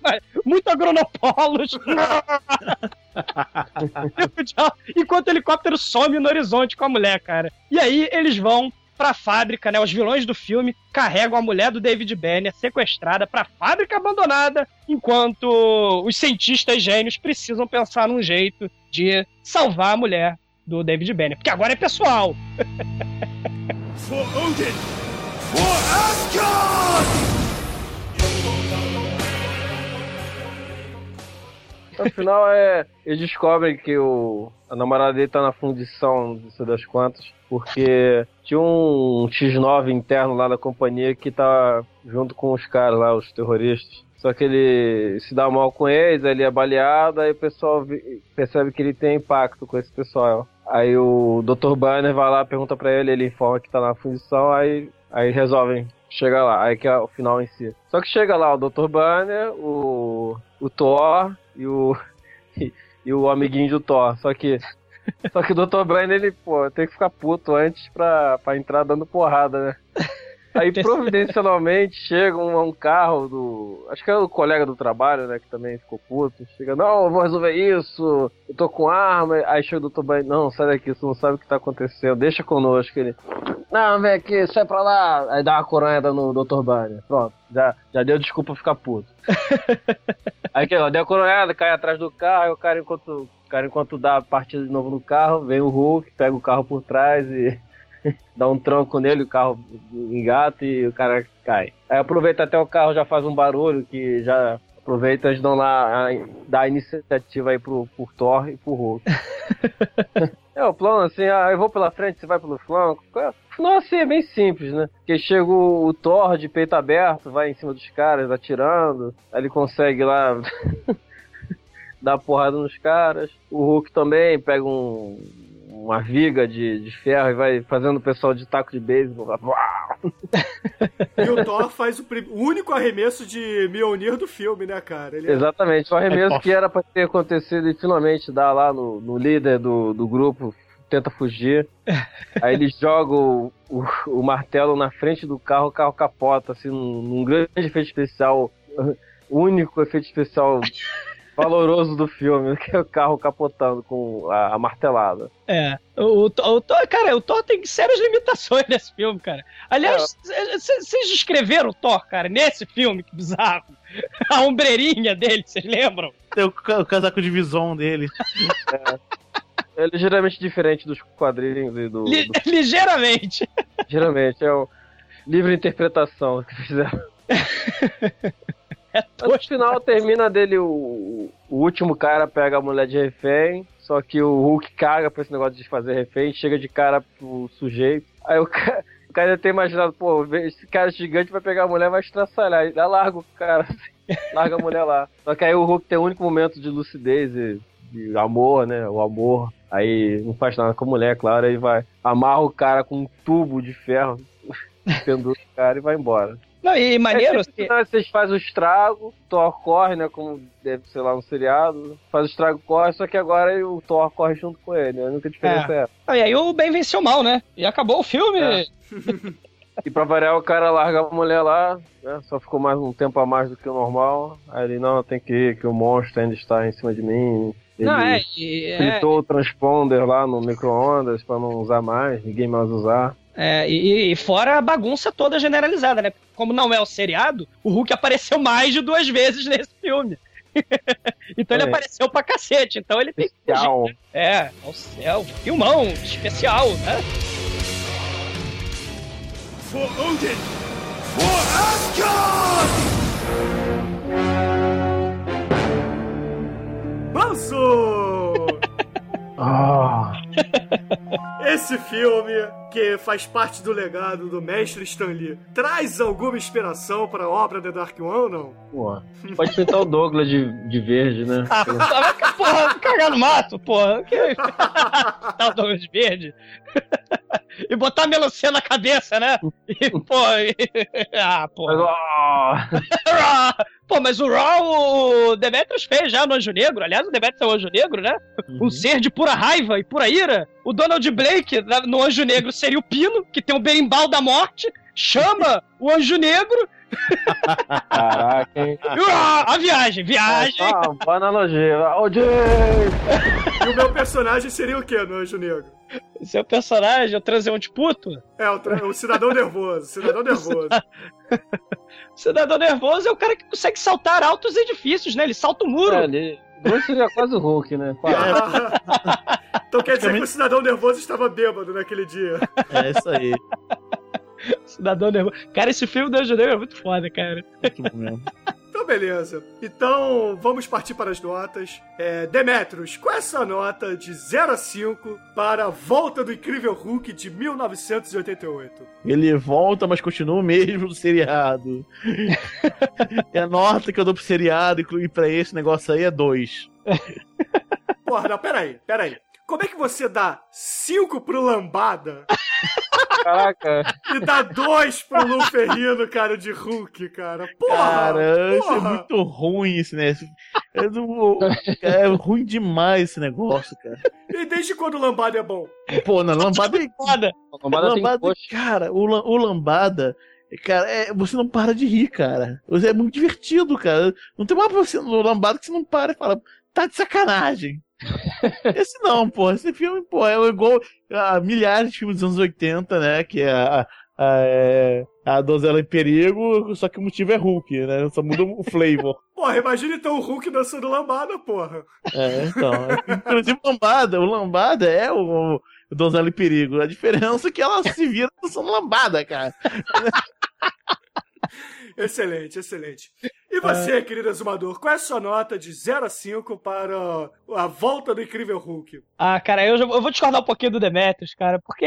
muito agronopolos. Enquanto o helicóptero some no horizonte com a mulher, cara. E aí eles vão pra fábrica, né? Os vilões do filme carregam a mulher do David Banner sequestrada pra fábrica abandonada, enquanto os cientistas gênios precisam pensar num jeito de salvar a mulher do David Banner. Porque agora é pessoal. For Odin! For Asgard! No final é. Eles descobrem que o. A namorada dele tá na fundição, não sei das quantas, porque tinha um X9 interno lá da companhia que tá junto com os caras lá, os terroristas. Só que ele se dá mal com eles, ele é baleado, aí o pessoal percebe que ele tem impacto com esse pessoal. Aí o Dr. Banner vai lá, pergunta pra ele, ele informa que tá na fundição, aí, aí resolvem chegar lá, aí que é o final em si. Só que chega lá o Dr. Banner, o, o Thor e o, e, o amiguinho do Thor. Só que, só que o Dr. Banner, ele, pô, tem que ficar puto antes pra, pra entrar dando porrada, né? Aí providencialmente chega um, um carro do. Acho que é o colega do trabalho, né? Que também ficou puto. Chega, não, eu vou resolver isso, eu tô com arma. Aí chega o Dr. Banner, não, sai daqui, você não sabe o que tá acontecendo, deixa conosco. Ele, não, vem aqui, sai pra lá. Aí dá uma coronhada no Dr. Banner. Pronto, já, já deu desculpa ficar puto. Aí que, ó, deu a coronhada, cai atrás do carro, aí o cara, enquanto, o cara, enquanto dá a partida de novo no carro, vem o Hulk, pega o carro por trás e dá um tronco nele, o carro engata e o cara cai. Aí aproveita até o carro, já faz um barulho que já aproveita, eles dão lá, a, dá a iniciativa aí pro, pro Thor e pro Hulk. é, o plano assim, ah, eu vou pela frente, você vai pelo flanco. O final assim é bem simples, né? Porque chega o, o Thor de peito aberto, vai em cima dos caras, atirando, aí ele consegue lá dar porrada nos caras. O Hulk também pega um, uma viga de, de ferro e vai fazendo o pessoal de taco de beisebol. E o Thor faz o, prim- o único arremesso de Mjolnir do filme, né, cara? Ele é- Exatamente, o arremesso É, que era pra ter acontecido e finalmente dá lá no, no líder do, do grupo, tenta fugir. Aí ele joga o, o, o martelo na frente do carro, o carro capota, assim, num, num grande efeito especial, o único efeito especial valoroso do filme, que é o carro capotando com a, a martelada. É. O, o, Thor- o Thor, cara, o Thor tem sérias limitações nesse filme, cara. Aliás, c- vocês descreveram o Thor, cara, nesse filme, que bizarro. A ombreirinha dele, vocês lembram? Tem o, o casaco de visão dele. É ligeiramente diferente dos quadrinhos e do, Li- do ligeiramente. Geralmente, é o livre interpretação que fizeram. No final termina dele, o, o último cara pega a mulher de refém, só que o Hulk caga pra esse negócio de fazer refém, chega de cara pro sujeito. Aí o cara, o cara já tem imaginado, pô, esse cara gigante vai pegar a mulher vai estraçalhar. Aí dá larga o cara, larga a mulher lá. Só que aí o Hulk tem o único momento de lucidez e de amor, né? O amor. Aí não faz nada com a mulher, claro, aí vai, amarra o cara com um tubo de ferro, pendura o cara e vai embora. Não, e maneiro, É, assim, tipo, não, vocês fazem o estrago, o Thor corre, né? Como deve ser lá no seriado. Faz o estrago, corre, só que agora o Thor corre junto com ele. A única diferença é. Ah, E aí o bem venceu mal, né? E acabou o filme. É. E pra variar, o cara larga a mulher lá, né? Só ficou mais um tempo a mais do que o normal. Aí ele, não, tem que ir, que o monstro ainda está em cima de mim. Ele Não, é, e- é, fritou o transponder lá no micro-ondas pra não usar mais, ninguém mais usar. É, e, e fora a bagunça toda generalizada, né? Como não é o seriado, o Hulk apareceu mais de duas vezes nesse filme. então ele É. apareceu pra cacete. Então ele tem que fugir, Especial. né? É, é o céu, filmão especial, né? For Odin! For Asgard! Banzo! Ah, esse filme, que faz parte do legado do mestre Stan Lee, traz alguma inspiração para a obra The Dark One ou não? Pô, pode pintar o Douglas de, de verde, né? Ah, porra, cagar no mato, porra. Que... tá o Douglas Verde. e botar melancia na cabeça, né? E, pô, e... ah, porra. Pô, mas o Raw, o Demetrius fez já no Anjo Negro. Aliás, o Demetrius é o Anjo Negro, né? Um ser de pura raiva e pura ira. O Donald Blake, na- no Anjo Negro, seria o Pino, que tem o berimbau da morte. Chama o Anjo Negro. caraca, hein? Ah, a viagem, viagem. Ah, boa analogia. Jay! E o meu personagem seria o quê no Anjo Negro? Seu personagem, o transeunte puto. É, o, tra- o cidadão nervoso, cidadão nervoso. Cidadão nervoso é o cara que consegue saltar altos edifícios, né? Ele salta o muro. É, ele... Bruce seria quase o Hulk, né? Quase. então quer dizer que o cidadão nervoso estava bêbado naquele dia. É isso aí. Cidadão nervoso. Cara, esse filme do Negro é muito foda, cara. Muito bom mesmo. Então, beleza. Então, vamos partir para as notas. É, Demetrius, qual é a sua nota de 0 a 5 para a volta do Incrível Hulk de 1988? Ele volta, mas continua o mesmo do seriado. e a nota que eu dou pro seriado, incluir pra esse negócio aí, é 2. Porra, não, peraí, peraí. Como é que você dá 5 pro Lambada Caraca. e dá 2 pro Lu Ferrino, cara, de Hulk, cara? Porra! Cara, isso é muito ruim esse né? É, do- é ruim demais esse negócio, cara. E desde quando o Lambada é bom? Pô, na lambada é lambada tem Lambada, coxa. cara, o, la- o lambada, cara, é, você não para de rir, cara. Você É muito divertido, cara. Não tem uma pra você no lambada que você não para e fala, tá de sacanagem. Esse não, pô. Esse filme, é igual a milhares de filmes dos anos 80, né? Que é a, a, é, a Donzela em Perigo, só que o motivo é Hulk, né? Só muda o flavor. Porra, imagina então o Hulk dançando Lambada, porra. É, então. Inclusive, lambada. O lambada é o, o Donzela em Perigo. A diferença é que ela se vira dançando lambada, cara. Excelente, excelente. E você, querido exumador, qual é a sua nota de 0 a 5 para a volta do Incrível Hulk? Ah, cara, eu, já- eu vou discordar um pouquinho do Demetrius, cara, porque,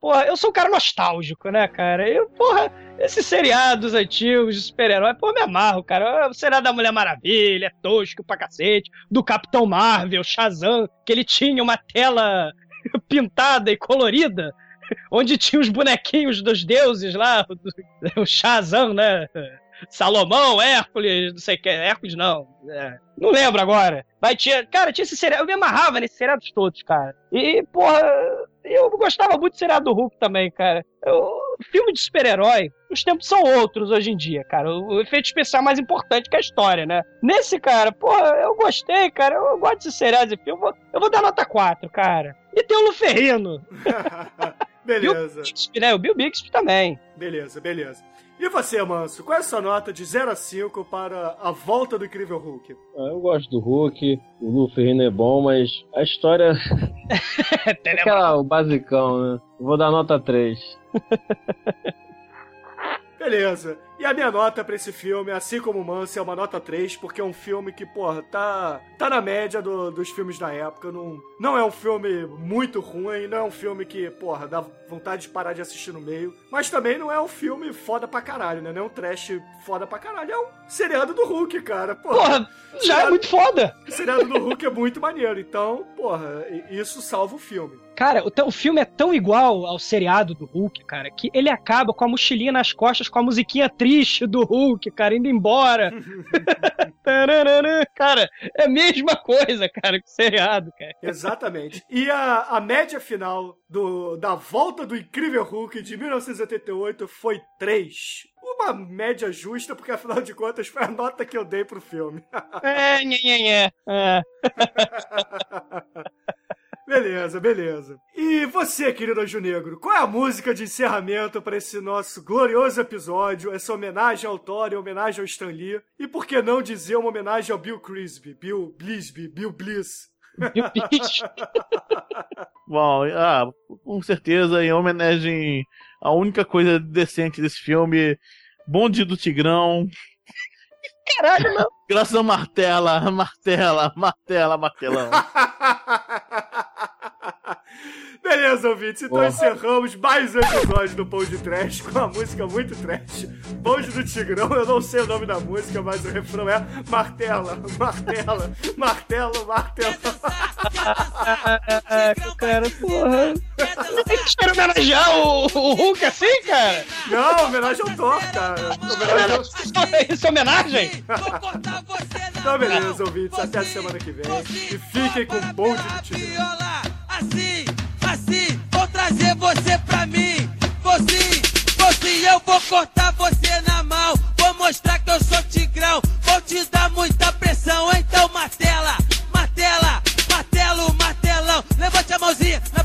porra, eu sou um cara nostálgico, né, cara? Eu, porra, esses seriados antigos de super-herói, porra, me amarro, cara. O seriado da Mulher Maravilha, é tosco pra cacete, do Capitão Marvel, Shazam, que ele tinha uma tela pintada e colorida, onde tinha os bonequinhos dos deuses lá, o, Shazam, né? Salomão, Hércules, não sei o que, Hércules não, é, não lembro agora. Mas tinha, cara, tinha esse seriado, eu me amarrava nesses seriados todos, cara. E, porra, eu gostava muito do seriado do Hulk também, cara. Eu- filme de super-herói, os tempos são outros hoje em dia, cara. O, efeito especial é mais importante que a história, né? Nesse, cara, porra, eu gostei, cara. Eu gosto desse seriado de filme. Eu vou, eu vou dar nota 4, cara. E tem o Luferrino. beleza, Bixby, né? O Bill Bixby também. beleza, beleza. E você, Manso, qual é a sua nota de 0 a 5 para a volta do Incrível Hulk? Ah, Eu gosto do Hulk, o Lu Ferrino é bom, mas a história é aquela, o basicão, né? Eu Vou dar nota 3. Beleza. E a minha nota pra esse filme, assim como o Manso, é uma nota 3, porque é um filme que, porra, tá, tá na média do- dos filmes da época. Não, não é um filme muito ruim, não é um filme que, porra, dá vontade de parar de assistir no meio. Mas também não é um filme foda pra caralho, né? Não é um trash foda pra caralho. É um seriado do Hulk, cara. Porra, Porra, já é muito foda. o seriado do Hulk é muito maneiro. Então, porra, isso salva o filme. Cara, o, o filme é tão igual ao seriado do Hulk, cara, que ele acaba com a mochilinha nas costas, com a musiquinha triste do Hulk, cara, indo embora. Cara, é a mesma coisa, cara, que o seriado, cara. Exatamente. E a, a média final do, da volta do Incrível Hulk de 1988 foi 3. Uma média justa, porque afinal de contas foi a nota que eu dei pro filme. É, nhê, nhê, nhê. É. beleza, beleza. E você, querido Anjo Negro, qual é a música de encerramento para esse nosso glorioso episódio? Essa homenagem ao Thor e homenagem ao Stan Lee? E por que não dizer uma homenagem ao Bill Crisby, Bill Blisby, Bill Bliss? O bicho. Bom, ah, com certeza, em homenagem à única coisa decente desse filme, Bonde do Tigrão, Caralho, não. graças a Martela, Martela, Martela, Martelão. Beleza, ouvintes, então encerramos mais um episódio do Pão de Trash com a música muito trash. Bonde do Tigrão, eu não sei o nome da música, mas o refrão é Martela, Martela, Martelo, Martelo. Ah, cara, porra. Eles querem homenagear o, o Hulk assim, cara? Não, homenagem ao Thor, cara. Homenagem. Isso é homenagem? Então, beleza, ouvintes, até a semana que vem. E fiquem com o Bonde do Tigrão. viola, assim, assim, vou trazer você pra mim. Você, você, eu vou cortar você na mão. Vou mostrar que eu sou tigrão. Vou te dar muita pressão, então martela, martela, martelo, martelão. Levante a mãozinha na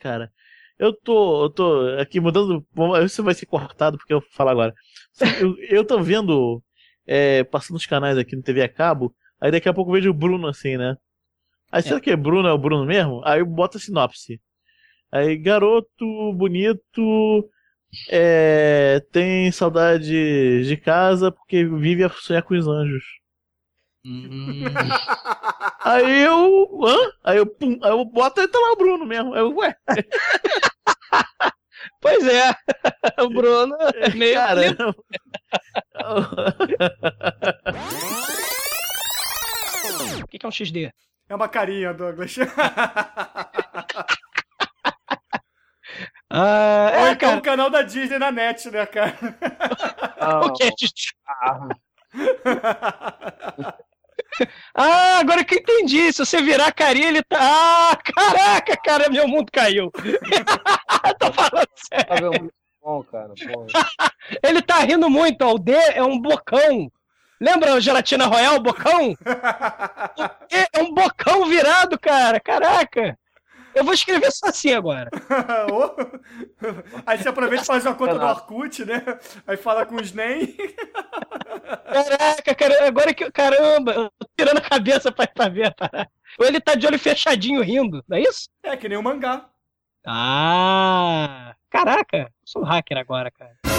cara, eu tô, eu tô aqui mudando. Isso vai ser cortado porque eu vou falar agora. Eu, eu tô vendo, é, passando os canais aqui no TV a cabo, aí daqui a pouco eu vejo o Bruno assim, né? Aí será que é Bruno, é o Bruno mesmo? Aí bota a sinopse. Aí, garoto bonito, é, tem saudade de casa porque vive a sonhar com os anjos. Aí eu. Hã? Aí eu, pum, aí eu boto e tá lá o Bruno mesmo. Aí eu, ué, Pois é. O Bruno é meio. cara. O que é um XD? É uma carinha, Douglas. Ah, Ou é, então o cara. canal da Disney na net, né, cara? O que é? Ah, agora que eu entendi. Se você virar a carinha, ele tá. Ah, caraca, cara, meu mundo caiu. Tô falando sério. Tá bom, cara. Ele tá rindo muito, ó. O D é um bocão. Lembra o Gelatina Royal, o bocão? O D é um bocão virado, cara. Caraca. Eu vou escrever só assim agora. Aí você aproveita e faz uma conta do Orkut, né? Aí fala com os NEM. Caraca, cara, agora que. Caramba, eu tô tirando a cabeça pra, pra ver a parada. Ou ele tá de olho fechadinho rindo, não é isso? É que nem o mangá. Ah! Caraca, eu sou um hacker agora, cara.